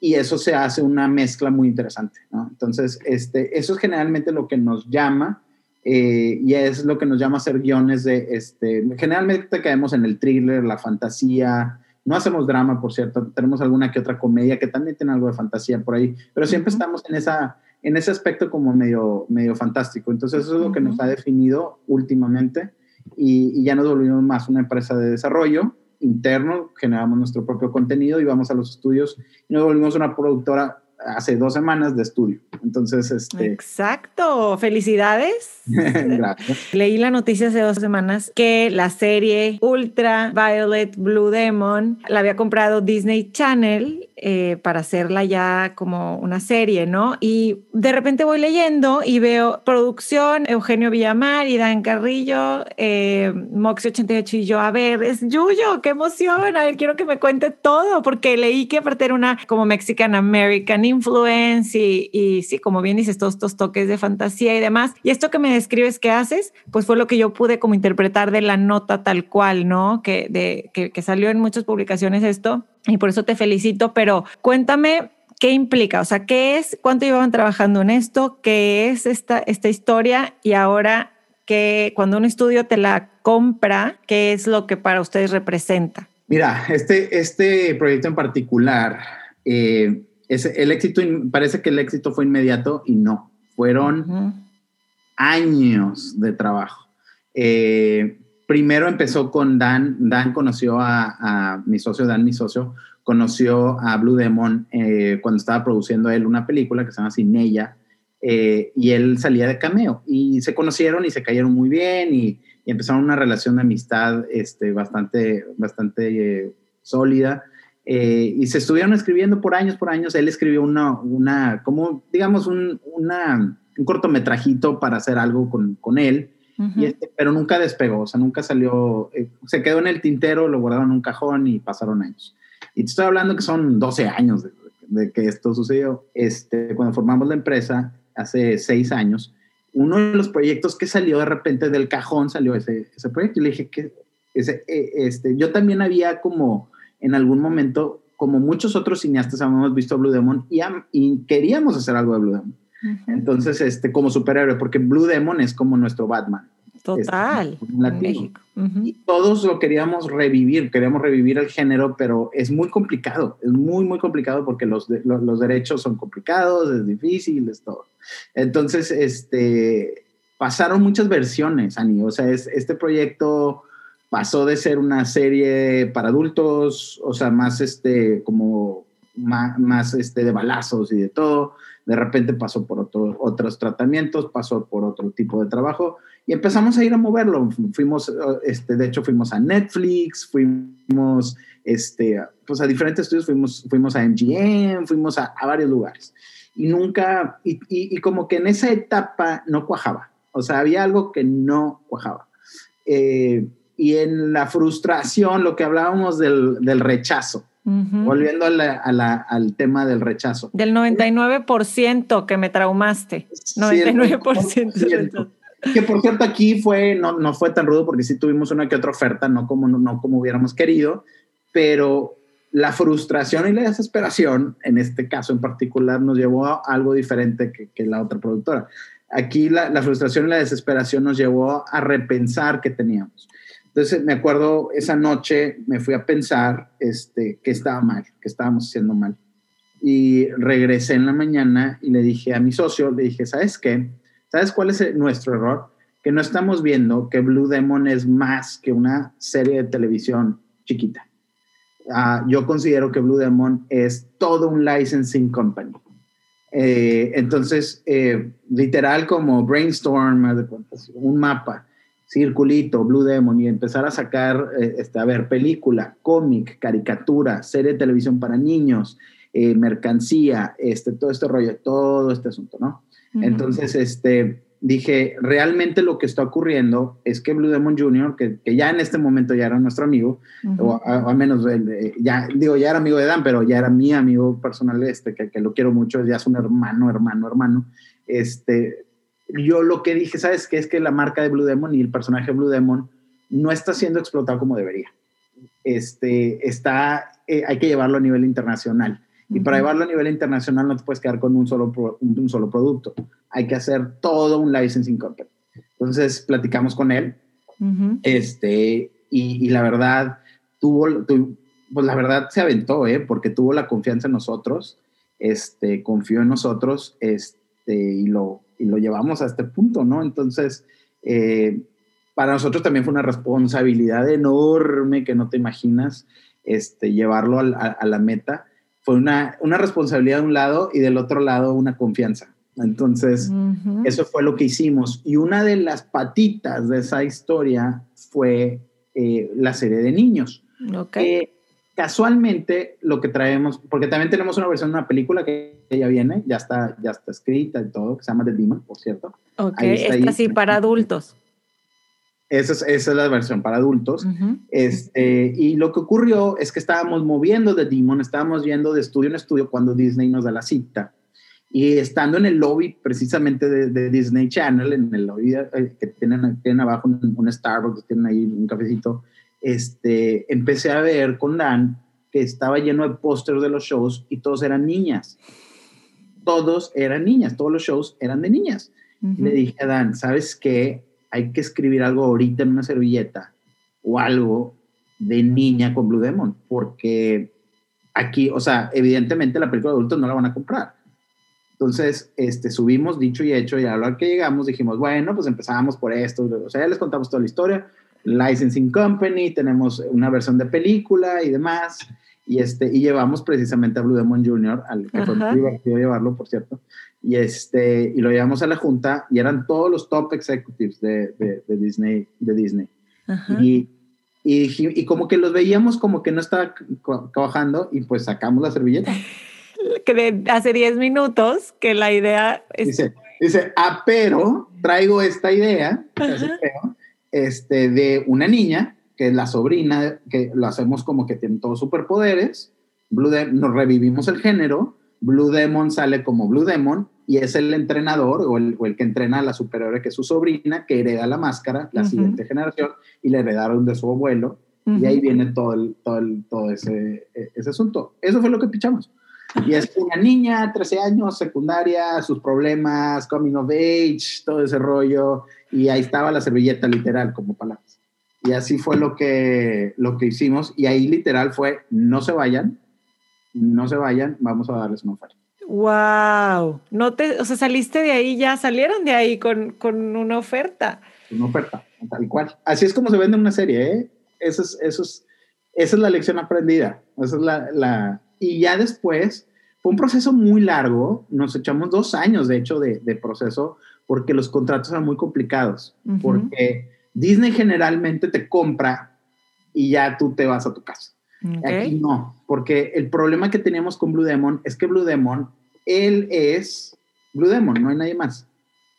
y eso se hace una mezcla muy interesante. ¿no? Entonces, este, eso es generalmente lo que nos llama eh, y es lo que nos llama hacer guiones de, este, generalmente caemos en el thriller, la fantasía, no hacemos drama, por cierto, tenemos alguna que otra comedia que también tiene algo de fantasía por ahí, pero siempre estamos en, esa, en ese aspecto como medio, medio fantástico. Entonces eso es lo que nos ha definido últimamente y, y, ya nos volvimos más una empresa de desarrollo interno, generamos nuestro propio contenido y vamos a los estudios y nos volvimos una productora hace dos semanas de estudio. Entonces, este... Exacto, felicidades. Gracias. Leí la noticia hace dos semanas que la serie Ultra Violet Blue Demon la había comprado Disney Channel eh, para hacerla ya como una serie, ¿no? Y de repente voy leyendo y veo producción, Eugenio Villamar Dan Carrillo, eh, Moxie 88 y yo, a ver, es Yuyo, qué emoción, a ver, quiero que me cuente todo, porque leí que aparte era una como Mexican American influence y, y sí, como bien dices, todos estos toques de fantasía y demás. Y esto que me describes que haces, pues fue lo que yo pude como interpretar de la nota tal cual, ¿no? Que, de, que, que salió en muchas publicaciones esto y por eso te felicito, pero cuéntame qué implica, o sea, qué es, cuánto llevaban trabajando en esto, qué es esta, esta historia y ahora que cuando un estudio te la compra, qué es lo que para ustedes representa. Mira, este, este proyecto en particular, eh, es el éxito, parece que el éxito fue inmediato y no, fueron años de trabajo. Eh, primero empezó con Dan. Dan conoció a, mi socio, Dan, mi socio, conoció a Blue Demon eh, cuando estaba produciendo él una película que se llama Sinella, eh, y él salía de cameo. Y se conocieron y se cayeron muy bien y, empezaron una relación de amistad este, bastante, bastante eh, sólida. y se estuvieron escribiendo por años, por años. Él escribió una, una como digamos, un, una, un cortometrajito para hacer algo con, con él este, pero nunca despegó, o sea, nunca salió, eh, se quedó en el tintero, lo guardaron en un cajón y pasaron años. Y te estoy hablando que son 12 años de, que esto sucedió. Este, cuando formamos la empresa, hace 6 años, uno de los proyectos que salió de repente del cajón salió ese, ese proyecto y le dije que ese, e, este, yo también había como en algún momento, como muchos otros cineastas habíamos visto Blue Demon y, y queríamos hacer algo de Blue Demon. Entonces, este, como superhéroe, porque Blue Demon es como nuestro Batman. Total. México. Y todos lo queríamos revivir, queríamos revivir el género, pero es muy complicado, es muy, muy complicado porque los, los, derechos son complicados, es difícil, es todo. Entonces, este, pasaron muchas versiones, Ani. O sea, es, este proyecto pasó de ser una serie para adultos, o sea, más este, como más, este, de balazos y de todo. De repente pasó por otros tratamientos, pasó por otro tipo de trabajo y empezamos a ir a moverlo. Fuimos, este, de hecho, fuimos a Netflix, fuimos este, pues a diferentes estudios, fuimos, fuimos a MGM, fuimos a, varios lugares. Y nunca, y, y, como que en esa etapa no cuajaba. O sea, había algo que no cuajaba. Eh, y en la frustración, lo que hablábamos del, del rechazo. Volviendo al tema del rechazo. Del 99% que me traumaste. 99%. que por cierto aquí fue, no, no fue tan rudo porque sí tuvimos una que otra oferta, no como, no, como hubiéramos querido, pero la frustración y la desesperación, en este caso en particular, nos llevó a algo diferente que, que la otra productora. Aquí la, la, frustración y la desesperación nos llevó a repensar qué teníamos. Entonces me acuerdo esa noche me fui a pensar este, que estaba mal, que estábamos haciendo mal. Y regresé en la mañana y le dije a mi socio, le dije, ¿sabes qué? ¿Sabes cuál es nuestro error? Que no estamos viendo que Blue Demon es más que una serie de televisión chiquita. Uh, yo considero que Blue Demon es todo un licensing company. Eh, entonces, eh, literal como brainstorm, un mapa circulito, Blue Demon y empezar a sacar, eh, este, a ver, película, cómic, caricatura, serie de televisión para niños, eh, mercancía, este, todo este rollo, todo este asunto, ¿no? Entonces, este, dije, realmente lo que está ocurriendo es que Blue Demon Jr., que, que ya en este momento ya era nuestro amigo, o, al menos, ya, digo, ya era amigo de Dan, pero ya era mi amigo personal, este, que, que lo quiero mucho, ya es un hermano, hermano, hermano, este, yo lo que dije, ¿sabes qué? Es que la marca de Blue Demon y el personaje Blue Demon no está siendo explotado como debería. Este, está, eh, hay que llevarlo a nivel internacional. Y para llevarlo a nivel internacional no te puedes quedar con un solo, un, solo producto. Hay que hacer todo un licensing company. Entonces platicamos con él. este, y, la verdad, tuvo, pues la verdad se aventó, ¿eh? porque tuvo la confianza en nosotros, este, confió en nosotros este, y lo, y lo llevamos a este punto, ¿no? Entonces, eh, para nosotros también fue una responsabilidad enorme que no te imaginas este, llevarlo a, la meta. Fue una, una, responsabilidad de un lado y del otro lado una confianza. Entonces, eso fue lo que hicimos. Y una de las patitas de esa historia fue eh, la serie de niños. Okay casualmente lo que traemos, porque también tenemos una versión de una película que ya viene, ya está, ya está escrita y todo, que se llama The Demon, por cierto. Ok, está así para adultos. Esa es, esa es, la versión para adultos. este, y lo que ocurrió es que estábamos moviendo The Demon, estábamos yendo de estudio en estudio cuando Disney nos da la cita. Y estando en el lobby precisamente de, Disney Channel, en el lobby eh, que tienen, tienen abajo un, un Starbucks, tienen ahí un cafecito, este, empecé a ver con Dan que estaba lleno de pósters de los shows y todos eran niñas. Todos eran niñas, todos los shows eran de niñas. Le dije a Dan, ¿sabes qué? Hay que escribir algo ahorita en una servilleta o algo de niña con Blue Demon, porque aquí, o sea, evidentemente la película de adultos no la van a comprar. Entonces, este, subimos, dicho y hecho, y a lo que llegamos dijimos, bueno, pues empezamos por esto, o sea, ya les contamos toda la historia, licensing company, tenemos una versión de película y demás. Y, este, y llevamos precisamente a Blue Demon Jr., al que fue muy divertido llevarlo, por cierto. Y, este, y lo llevamos a la junta y eran todos los top executives de, de, Disney. De Disney. Y, y, y, como que los veíamos como que no estaba trabajando y pues sacamos la servilleta. Que hace 10 minutos que la idea es... Dice, dice, ah, pero traigo esta idea, este, de una niña, que es la sobrina, que lo hacemos como que tiene todos superpoderes, Blue nos revivimos el género, Blue Demon sale como Blue Demon y es el entrenador o el, que entrena a la superhéroe que es su sobrina, que hereda la máscara, la siguiente generación, y le heredaron de su abuelo, y ahí viene todo, el, todo, el, todo ese, e, ese asunto. Eso fue lo que pichamos. Y es una niña, 13 años, secundaria, sus problemas, coming of age, todo ese rollo, y ahí estaba la servilleta literal como palabras. Y así fue lo que, lo que hicimos y ahí literal fue, no se vayan, no se vayan, vamos a darles una oferta. Wow, no te, o sea, saliste de ahí ya, salieron de ahí con, con una oferta. Una oferta, tal cual. Así es como se vende una serie, ¿eh? Eso es, eso es, esa es la lección aprendida. Esa es la, la, y ya después fue un proceso muy largo, nos echamos dos años, de hecho, de, de proceso, porque los contratos eran muy complicados, uh -huh. porque Disney generalmente te compra y ya tú te vas a tu casa. Okay. Aquí no, porque el problema que teníamos con Blue Demon es que Blue Demon, él es Blue Demon, no hay nadie más.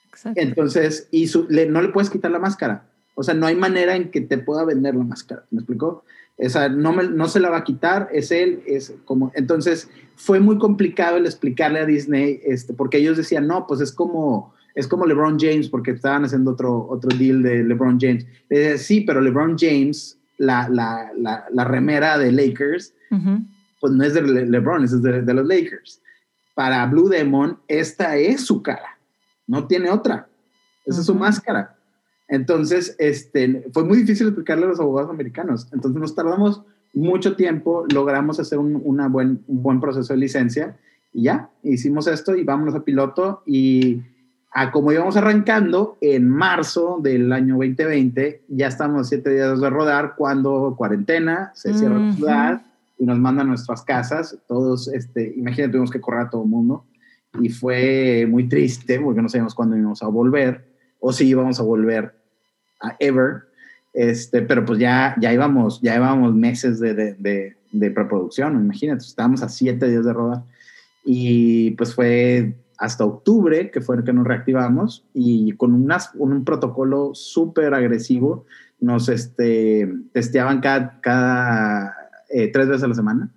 Exacto. Entonces, y su, le, no le puedes quitar la máscara. O sea, no hay manera en que te pueda vender la máscara. ¿Me explicó? Esa no, me, no se la va a quitar, es él, es como. Entonces, fue muy complicado el explicarle a Disney, este, porque ellos decían, no, pues es como es como LeBron James, porque estaban haciendo otro, otro deal de LeBron James. Le decía, sí, pero LeBron James, la, la, la, la remera de Lakers, uh -huh. pues no es de Le LeBron, es de, de, los Lakers. Para Blue Demon, esta es su cara, no tiene otra. Esa uh -huh. es su máscara. Entonces, este, fue muy difícil explicarle a los abogados americanos. Entonces, nos tardamos mucho tiempo, logramos hacer un, una buen, un buen proceso de licencia y ya, hicimos esto y vámonos a piloto y a como íbamos arrancando, en marzo del año 2020, ya estamos siete días de rodar cuando cuarentena, se cierra uh -huh. la ciudad y nos mandan a nuestras casas. Todos, este, imagínate, tuvimos que correr a todo el mundo y fue muy triste porque no sabíamos cuándo íbamos a volver o si íbamos a volver a ever. Este, pero pues ya, ya íbamos, ya íbamos meses de, de, de, de preproducción, imagínate, estábamos a siete días de rodar y pues fue hasta octubre, que fue el que nos reactivamos, y con unas, un protocolo súper agresivo, nos este, testeaban cada, cada eh, tres veces a la semana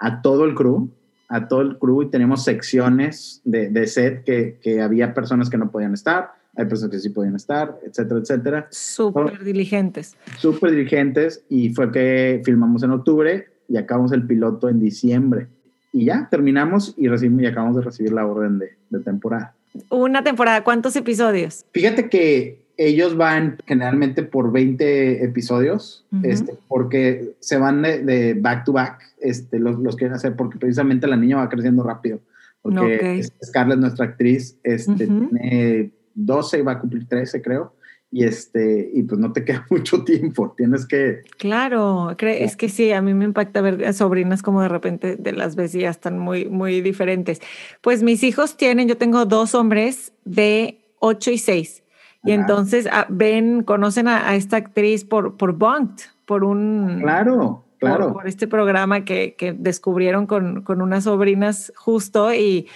a todo el crew, a todo el crew, y tenemos secciones de, de set que, que, había personas que no podían estar, hay personas que sí podían estar, etcétera, etcétera. Súper diligentes. Súper diligentes, y fue que filmamos en octubre y acabamos el piloto en diciembre y ya terminamos y recibimos y acabamos de recibir la orden de, de, temporada. Una temporada, ¿cuántos episodios? Fíjate que ellos van generalmente por 20 episodios, uh -huh. este, porque se van de, de, back to back, este, los, los quieren hacer porque precisamente la niña va creciendo rápido. Porque okay. Scarlett, nuestra actriz, este, uh -huh. tiene 12 y va a cumplir 13, creo y este y pues no te queda mucho tiempo tienes que claro es que sí a mí me impacta ver a sobrinas como de repente de las ya están muy muy diferentes. Pues mis hijos tienen yo tengo dos hombres de 8 y 6 y entonces a, ah, ven conocen a, a, esta actriz por por Bunked por un claro claro. por, por este programa que, que descubrieron con, con unas sobrinas justo y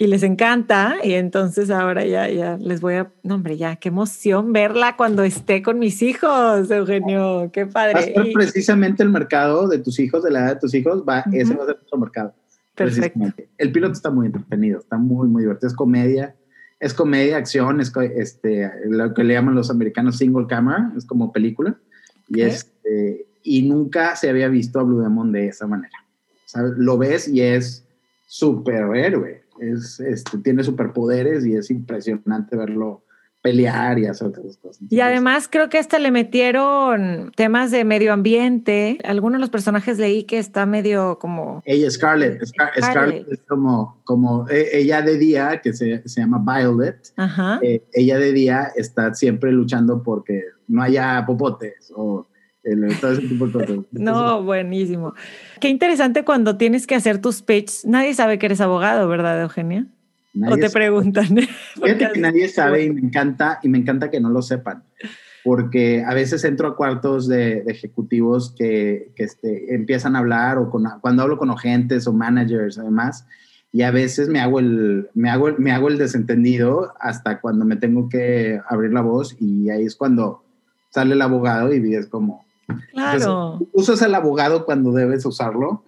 y les encanta y entonces ahora ya, ya les voy a, no hombre, ya, qué emoción verla cuando esté con mis hijos, Eugenio, qué padre. Va a ser precisamente el mercado de tus hijos, de la edad de tus hijos, va, uh -huh. ese va a ser nuestro mercado. Perfecto. El piloto está muy entretenido, está muy, muy divertido, es comedia, es comedia, acción, es este, lo que le llaman los americanos single camera, es como película, y, este, y nunca se había visto a Blue Demon de esa manera. ¿sabes? Lo ves y es superhéroe es, este, tiene superpoderes y es impresionante verlo pelear y hacer otras cosas. Y además creo que hasta le metieron temas de medio ambiente. Algunos de los personajes leí que está medio como... Ella, Scarlett. Scar Scarlett. Scarlett, es como, como e, ella de día, que se, se llama Violet, eh, ella de día está siempre luchando porque no haya popotes o No, buenísimo. Qué interesante cuando tienes que hacer tus pitch. Nadie sabe que eres abogado, ¿verdad, Eugenia? Nadie o te sabe. preguntan. Fíjate que nadie sabe y me encanta y me encanta que no lo sepan, porque a veces entro a cuartos de, de ejecutivos que, que este, empiezan a hablar o con, cuando hablo con agentes o managers además y a veces me hago el me hago me hago el desentendido hasta cuando me tengo que abrir la voz y ahí es cuando sale el abogado y es como Claro. Entonces, usas al abogado cuando debes usarlo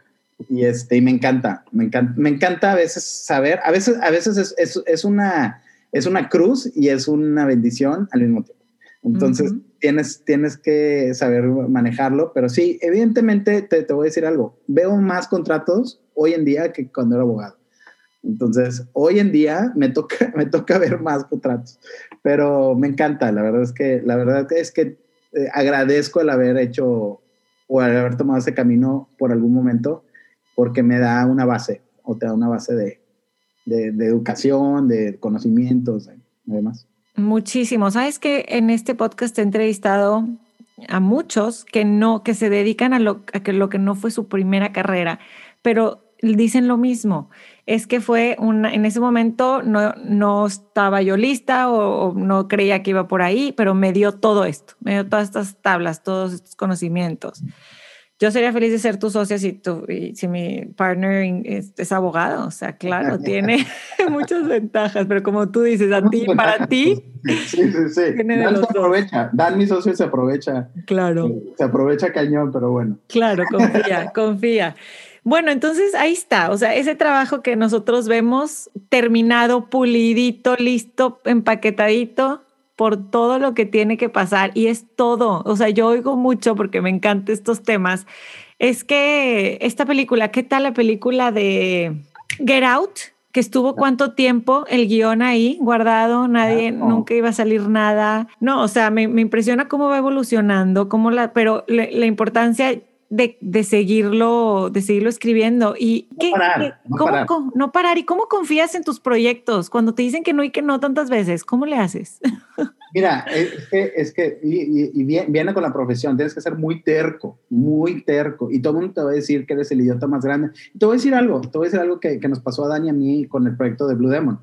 y este y me encanta, me encanta, me encanta a veces saber, a veces a veces es, es, es una es una cruz y es una bendición al mismo tiempo. Entonces, uh -huh. tienes, tienes que saber manejarlo, pero sí, evidentemente te, te voy a decir algo, veo más contratos hoy en día que cuando era abogado Entonces, hoy en día me toca, me toca ver más contratos, pero me encanta, la verdad es que, la verdad es que eh, agradezco el haber hecho o el haber tomado ese camino por algún momento, porque me da una base, o te da una base de, de, educación, de conocimientos, además. Muchísimo. Sabes que en este podcast he entrevistado a muchos que no, que se dedican a lo, que lo que no fue su primera carrera, pero dicen lo mismo. Es que fue una, en ese momento no, no estaba yo lista o, no creía que iba por ahí, pero me dio todo esto, me dio todas estas tablas, todos estos conocimientos. Yo sería feliz de ser tu socia si, tu, si mi partner es, abogado. O sea, claro, tiene muchas ventajas, pero como tú dices, a ti, para ti. Sí, sí, sí. Dan se aprovecha. Dan, mi socio, se aprovecha. Claro. Se aprovecha cañón, pero bueno. Claro, confía, confía. Bueno, entonces ahí está, o sea, ese trabajo que nosotros vemos terminado, pulidito, listo, empaquetadito por todo lo que tiene que pasar y es todo, o sea, yo oigo mucho porque me encantan estos temas, es que esta película, ¿qué tal la película de Get Out? que estuvo cuánto tiempo el guion ahí guardado, nadie, nunca iba a salir nada. No, o sea, me, impresiona cómo va evolucionando, cómo la, pero la importancia de, seguirlo, de seguirlo escribiendo. Y no, parar, no, parar. ¿Y cómo confías en tus proyectos? Cuando te dicen que no y que no tantas veces, ¿cómo le haces? Mira, es que, es que y, viene con la profesión, tienes que ser muy terco, muy terco. Y todo el mundo te va a decir que eres el idiota más grande. te voy a decir algo, te voy a decir algo que, que nos pasó a Dani y a mí con el proyecto de Blue Demon.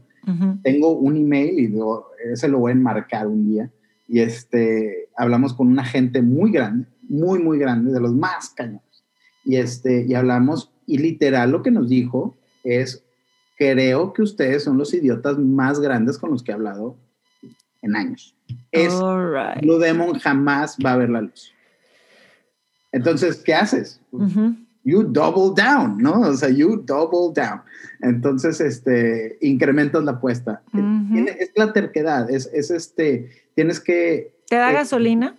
Tengo un email y ese lo voy a enmarcar un día. Y este, hablamos con una gente muy grande muy, muy grande, de los más cañones. Y, este, y hablamos, y literal lo que nos dijo es, creo que ustedes son los idiotas más grandes con los que he hablado en años. Es, Blue Demon jamás va a ver la luz. Entonces, ¿qué haces? You double down, ¿no? O sea, you double down. Entonces, este, incrementas la apuesta. Es la terquedad, es, es, este, tienes que... ¿Te da gasolina?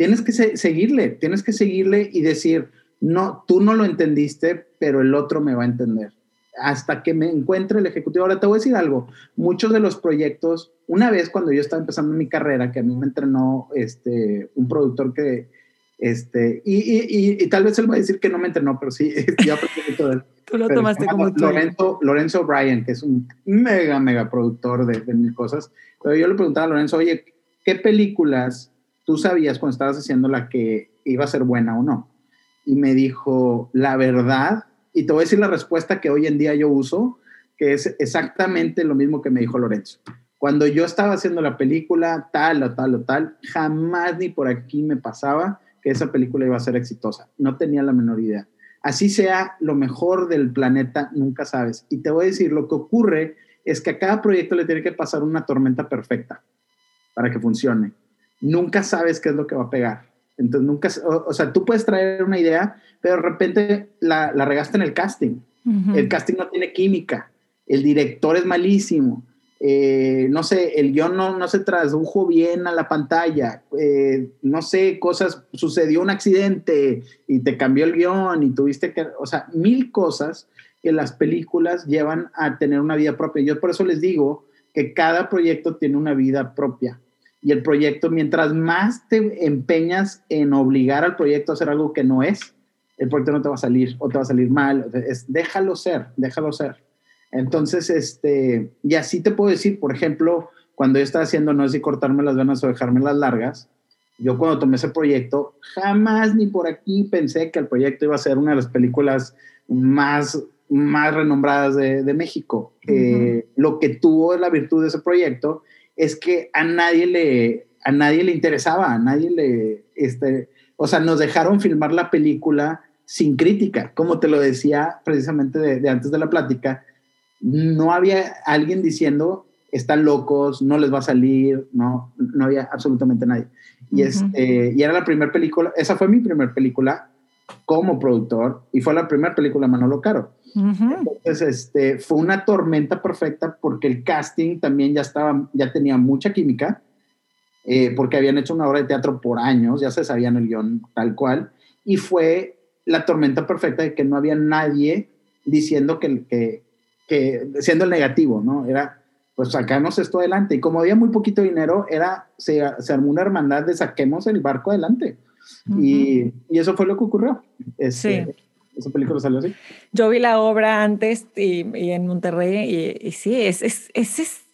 Tienes que seguirle, tienes que seguirle y decir, no, tú no lo entendiste, pero el otro me va a entender. Hasta que me encuentre el ejecutivo. Ahora te voy a decir algo, muchos de los proyectos, una vez cuando yo estaba empezando mi carrera, que a mí me entrenó este, un productor que, este, y, y, y, tal vez él va a decir que no me entrenó, pero sí, yo aprendí todo él. Tú lo tomaste como Lorenzo, Lorenzo Bryan, que es un mega, mega productor de, de mil cosas. Pero yo le preguntaba a Lorenzo, oye, ¿qué películas tú sabías cuando estabas haciendo la que iba a ser buena o no. Y me dijo, la verdad, y te voy a decir la respuesta que hoy en día yo uso, que es exactamente lo mismo que me dijo Lorenzo. Cuando yo estaba haciendo la película, tal o tal o tal, jamás ni por aquí me pasaba que esa película iba a ser exitosa. No tenía la menor idea. Así sea lo mejor del planeta, nunca sabes. Y te voy a decir, lo que ocurre es que a cada proyecto le tiene que pasar una tormenta perfecta para que funcione nunca sabes qué es lo que va a pegar. Entonces, nunca, o, sea, tú puedes traer una idea, pero de repente la, la regaste en el casting. El casting no tiene química, el director es malísimo, eh, no sé, el guion no, no se tradujo bien a la pantalla, eh, no sé, cosas, sucedió un accidente y te cambió el guion y tuviste que, o sea, mil cosas que las películas llevan a tener una vida propia. Yo por eso les digo que cada proyecto tiene una vida propia y el proyecto, mientras más te empeñas en obligar al proyecto a hacer algo que no es, el proyecto no te va a salir o te va a salir mal. Es, déjalo ser, déjalo ser. Entonces, este, y así te puedo decir, por ejemplo, cuando yo estaba haciendo, no sé si cortarme las venas o dejarme las largas, yo cuando tomé ese proyecto, jamás ni por aquí pensé que el proyecto iba a ser una de las películas más, más renombradas de, de México. Eh, lo que tuvo la virtud de ese proyecto es que a nadie le, a nadie le interesaba, a nadie le, este, o sea, nos dejaron filmar la película sin crítica, como te lo decía precisamente de, antes de la plática, no había alguien diciendo, están locos, no les va a salir, no, no había absolutamente nadie. Y, este, y era la primera película, esa fue mi primera película como productor y fue la primera película Manolo Caro. Entonces, este, fue una tormenta perfecta porque el casting también ya estaba, ya tenía mucha química, eh, porque habían hecho una obra de teatro por años, ya se sabían el guion tal cual, y fue la tormenta perfecta de que no había nadie diciendo que, que, que siendo el negativo, ¿no? Era, pues sacamos esto adelante. Y como había muy poquito dinero, era, se, se armó una hermandad de saquemos el barco adelante. y, y, eso fue lo que ocurrió. Este, sí. Esa película salió así. Yo vi la obra antes y, y en Monterrey y, y sí, es, es, es, es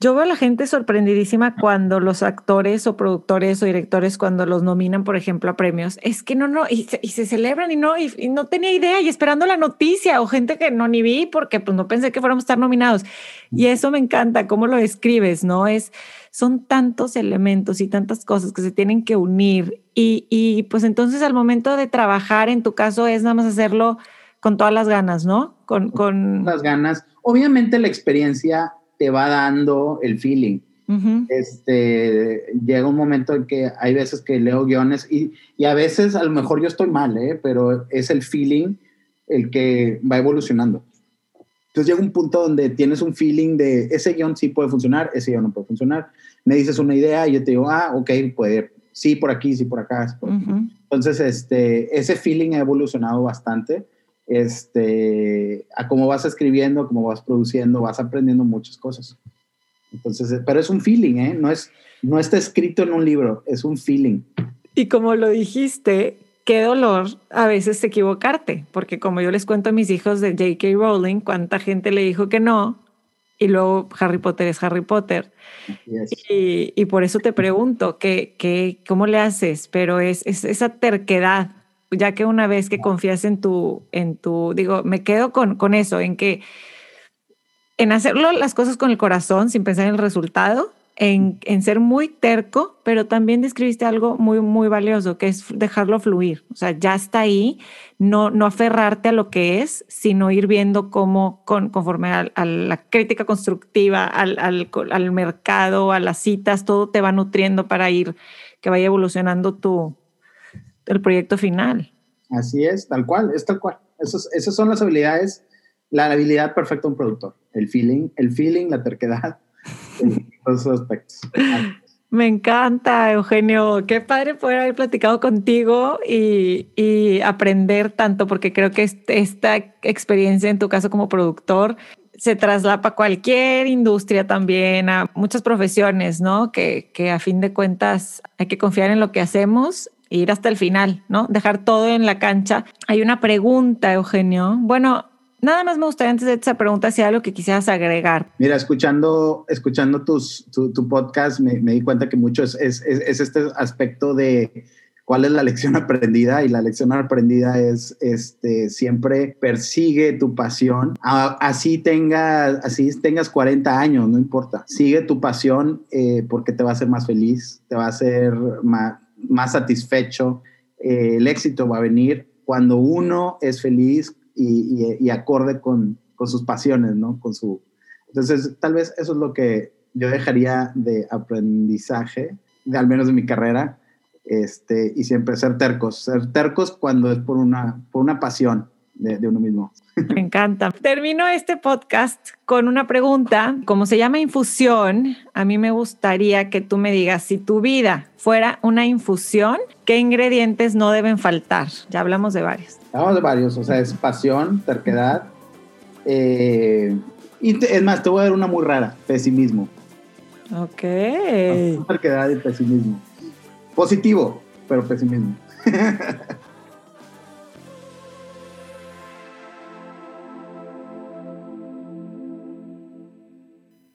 yo veo a la gente sorprendidísima cuando los actores o productores o directores, cuando los nominan, por ejemplo, a premios, es que no, no, y se, celebran y no, y, no tenía idea y esperando la noticia o gente que no ni vi porque pues no pensé que fuéramos a estar nominados. Y eso me encanta, cómo lo describes, ¿no? Es, son tantos elementos y tantas cosas que se tienen que unir y, y pues entonces al momento de trabajar, en tu caso, es nada más hacerlo con todas las ganas, ¿no? Con, con... las ganas. Obviamente la experiencia te va dando el feeling. este, llega un momento en que hay veces que leo guiones y, y, a veces a lo mejor yo estoy mal, ¿eh? pero es el feeling el que va evolucionando. Entonces llega un punto donde tienes un feeling de ese guion sí puede funcionar, ese guion no puede funcionar. Me dices una idea y yo te digo, ah, ok, puede, sí por aquí, sí por acá. Entonces, este, ese feeling ha evolucionado bastante este, a cómo vas escribiendo, cómo vas produciendo, vas aprendiendo muchas cosas. Entonces, eh, pero es un feeling, ¿eh? No, es, no está escrito en un libro, es un feeling. Y como lo dijiste, qué dolor a veces equivocarte, porque como yo les cuento a mis hijos de J.K. Rowling, cuánta gente le dijo que no, y luego Harry Potter es Harry Potter. Y, y, por eso te pregunto, ¿qué, qué, ¿cómo le haces? Pero es, es esa terquedad ya que una vez que confías en tu, en tu, digo, me quedo con, con eso, en que, en hacerlo las cosas con el corazón, sin pensar en el resultado, en, en, ser muy terco, pero también describiste algo muy, muy valioso, que es dejarlo fluir. O sea, ya está ahí, no, no aferrarte a lo que es, sino ir viendo cómo, con, conforme a, a, la crítica constructiva, al, al, al mercado, a las citas, todo te va nutriendo para ir, que vaya evolucionando tu, el proyecto final. Así es, tal cual, es tal cual. Esos, esas son las habilidades, la habilidad perfecta de un productor. El feeling, el feeling, la terquedad, todos esos aspectos. Me encanta, Eugenio. Qué padre poder haber platicado contigo y, y aprender tanto, porque creo que esta experiencia en tu caso como productor se traslapa a cualquier industria también, a muchas profesiones, ¿no? Que, que a fin de cuentas hay que confiar en lo que hacemos ir hasta el final, ¿no? Dejar todo en la cancha. Hay una pregunta, Eugenio. Bueno, nada más me gustaría antes de esa pregunta si hay algo que quisieras agregar. Mira, escuchando, escuchando tus, tu, podcast, me, di cuenta que mucho es, es, es, este aspecto de cuál es la lección aprendida y la lección aprendida es este siempre persigue tu pasión así tengas así tengas 40 años no importa sigue tu pasión eh, porque te va a hacer más feliz te va a hacer más más satisfecho. Eh, el éxito va a venir cuando uno es feliz y, acorde con, sus pasiones, ¿no? Con su... Entonces, tal vez eso es lo que yo dejaría de aprendizaje, de, al menos de mi carrera, este, y siempre ser tercos, ser tercos cuando es por una, por una pasión de, de uno mismo. Me encanta. Termino este podcast con una pregunta. Como se llama infusión, a mí me gustaría que tú me digas, si tu vida fuera una infusión, ¿qué ingredientes no deben faltar? Ya hablamos de varios. Hablamos de varios, o sea, es pasión, terquedad. Eh, y es más, te voy a dar una muy rara, pesimismo. Ok. terquedad y pesimismo. Positivo, pero pesimismo.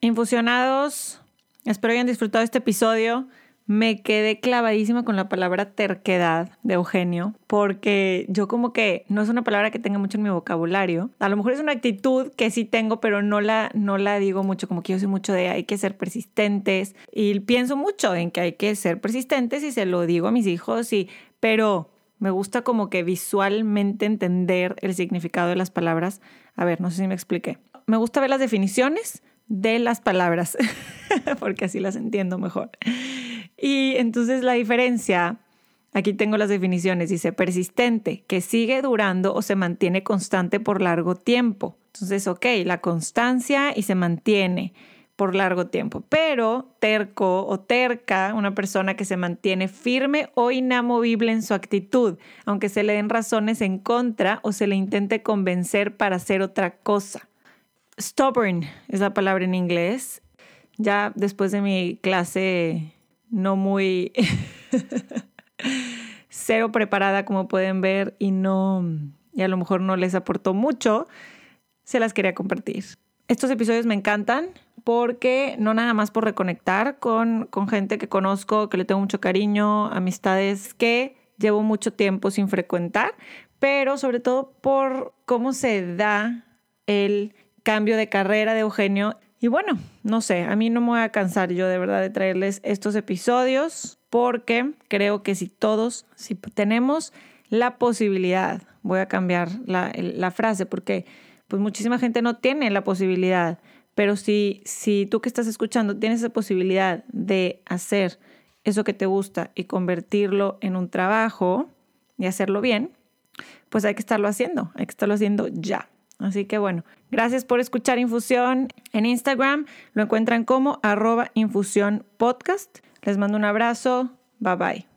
Infusionados, espero hayan disfrutado este episodio. Me quedé clavadísima con la palabra terquedad de Eugenio, porque yo como que no es una palabra que tenga mucho en mi vocabulario. A lo mejor es una actitud que sí tengo, pero no la, no la digo mucho, como que yo soy mucho de hay que ser persistentes y pienso mucho en que hay que ser persistentes y se lo digo a mis hijos, y, pero me gusta como que visualmente entender el significado de las palabras. A ver, no sé si me expliqué. Me gusta ver las definiciones de las palabras, porque así las entiendo mejor. Y entonces la diferencia, aquí tengo las definiciones, dice persistente, que sigue durando o se mantiene constante por largo tiempo. Entonces, ok, la constancia y se mantiene por largo tiempo, pero terco o terca, una persona que se mantiene firme o inamovible en su actitud, aunque se le den razones en contra o se le intente convencer para hacer otra cosa. Stubborn es la palabra en inglés. Ya después de mi clase no muy cero preparada como pueden ver y no y a lo mejor no les aportó mucho, se las quería compartir. Estos episodios me encantan porque no nada más por reconectar con, con gente que conozco, que le tengo mucho cariño, amistades que llevo mucho tiempo sin frecuentar, pero sobre todo por cómo se da el cambio de carrera de Eugenio. Y bueno, no sé, a mí no me voy a cansar yo de verdad de traerles estos episodios porque creo que si todos, si tenemos la posibilidad, voy a cambiar la, frase porque pues muchísima gente no tiene la posibilidad, pero si, si tú que estás escuchando tienes esa posibilidad de hacer eso que te gusta y convertirlo en un trabajo y hacerlo bien, pues hay que estarlo haciendo, hay que estarlo haciendo ya. Así que bueno, gracias por escuchar Infusión en Instagram. Lo encuentran como arroba infusión podcast. Les mando un abrazo. Bye bye.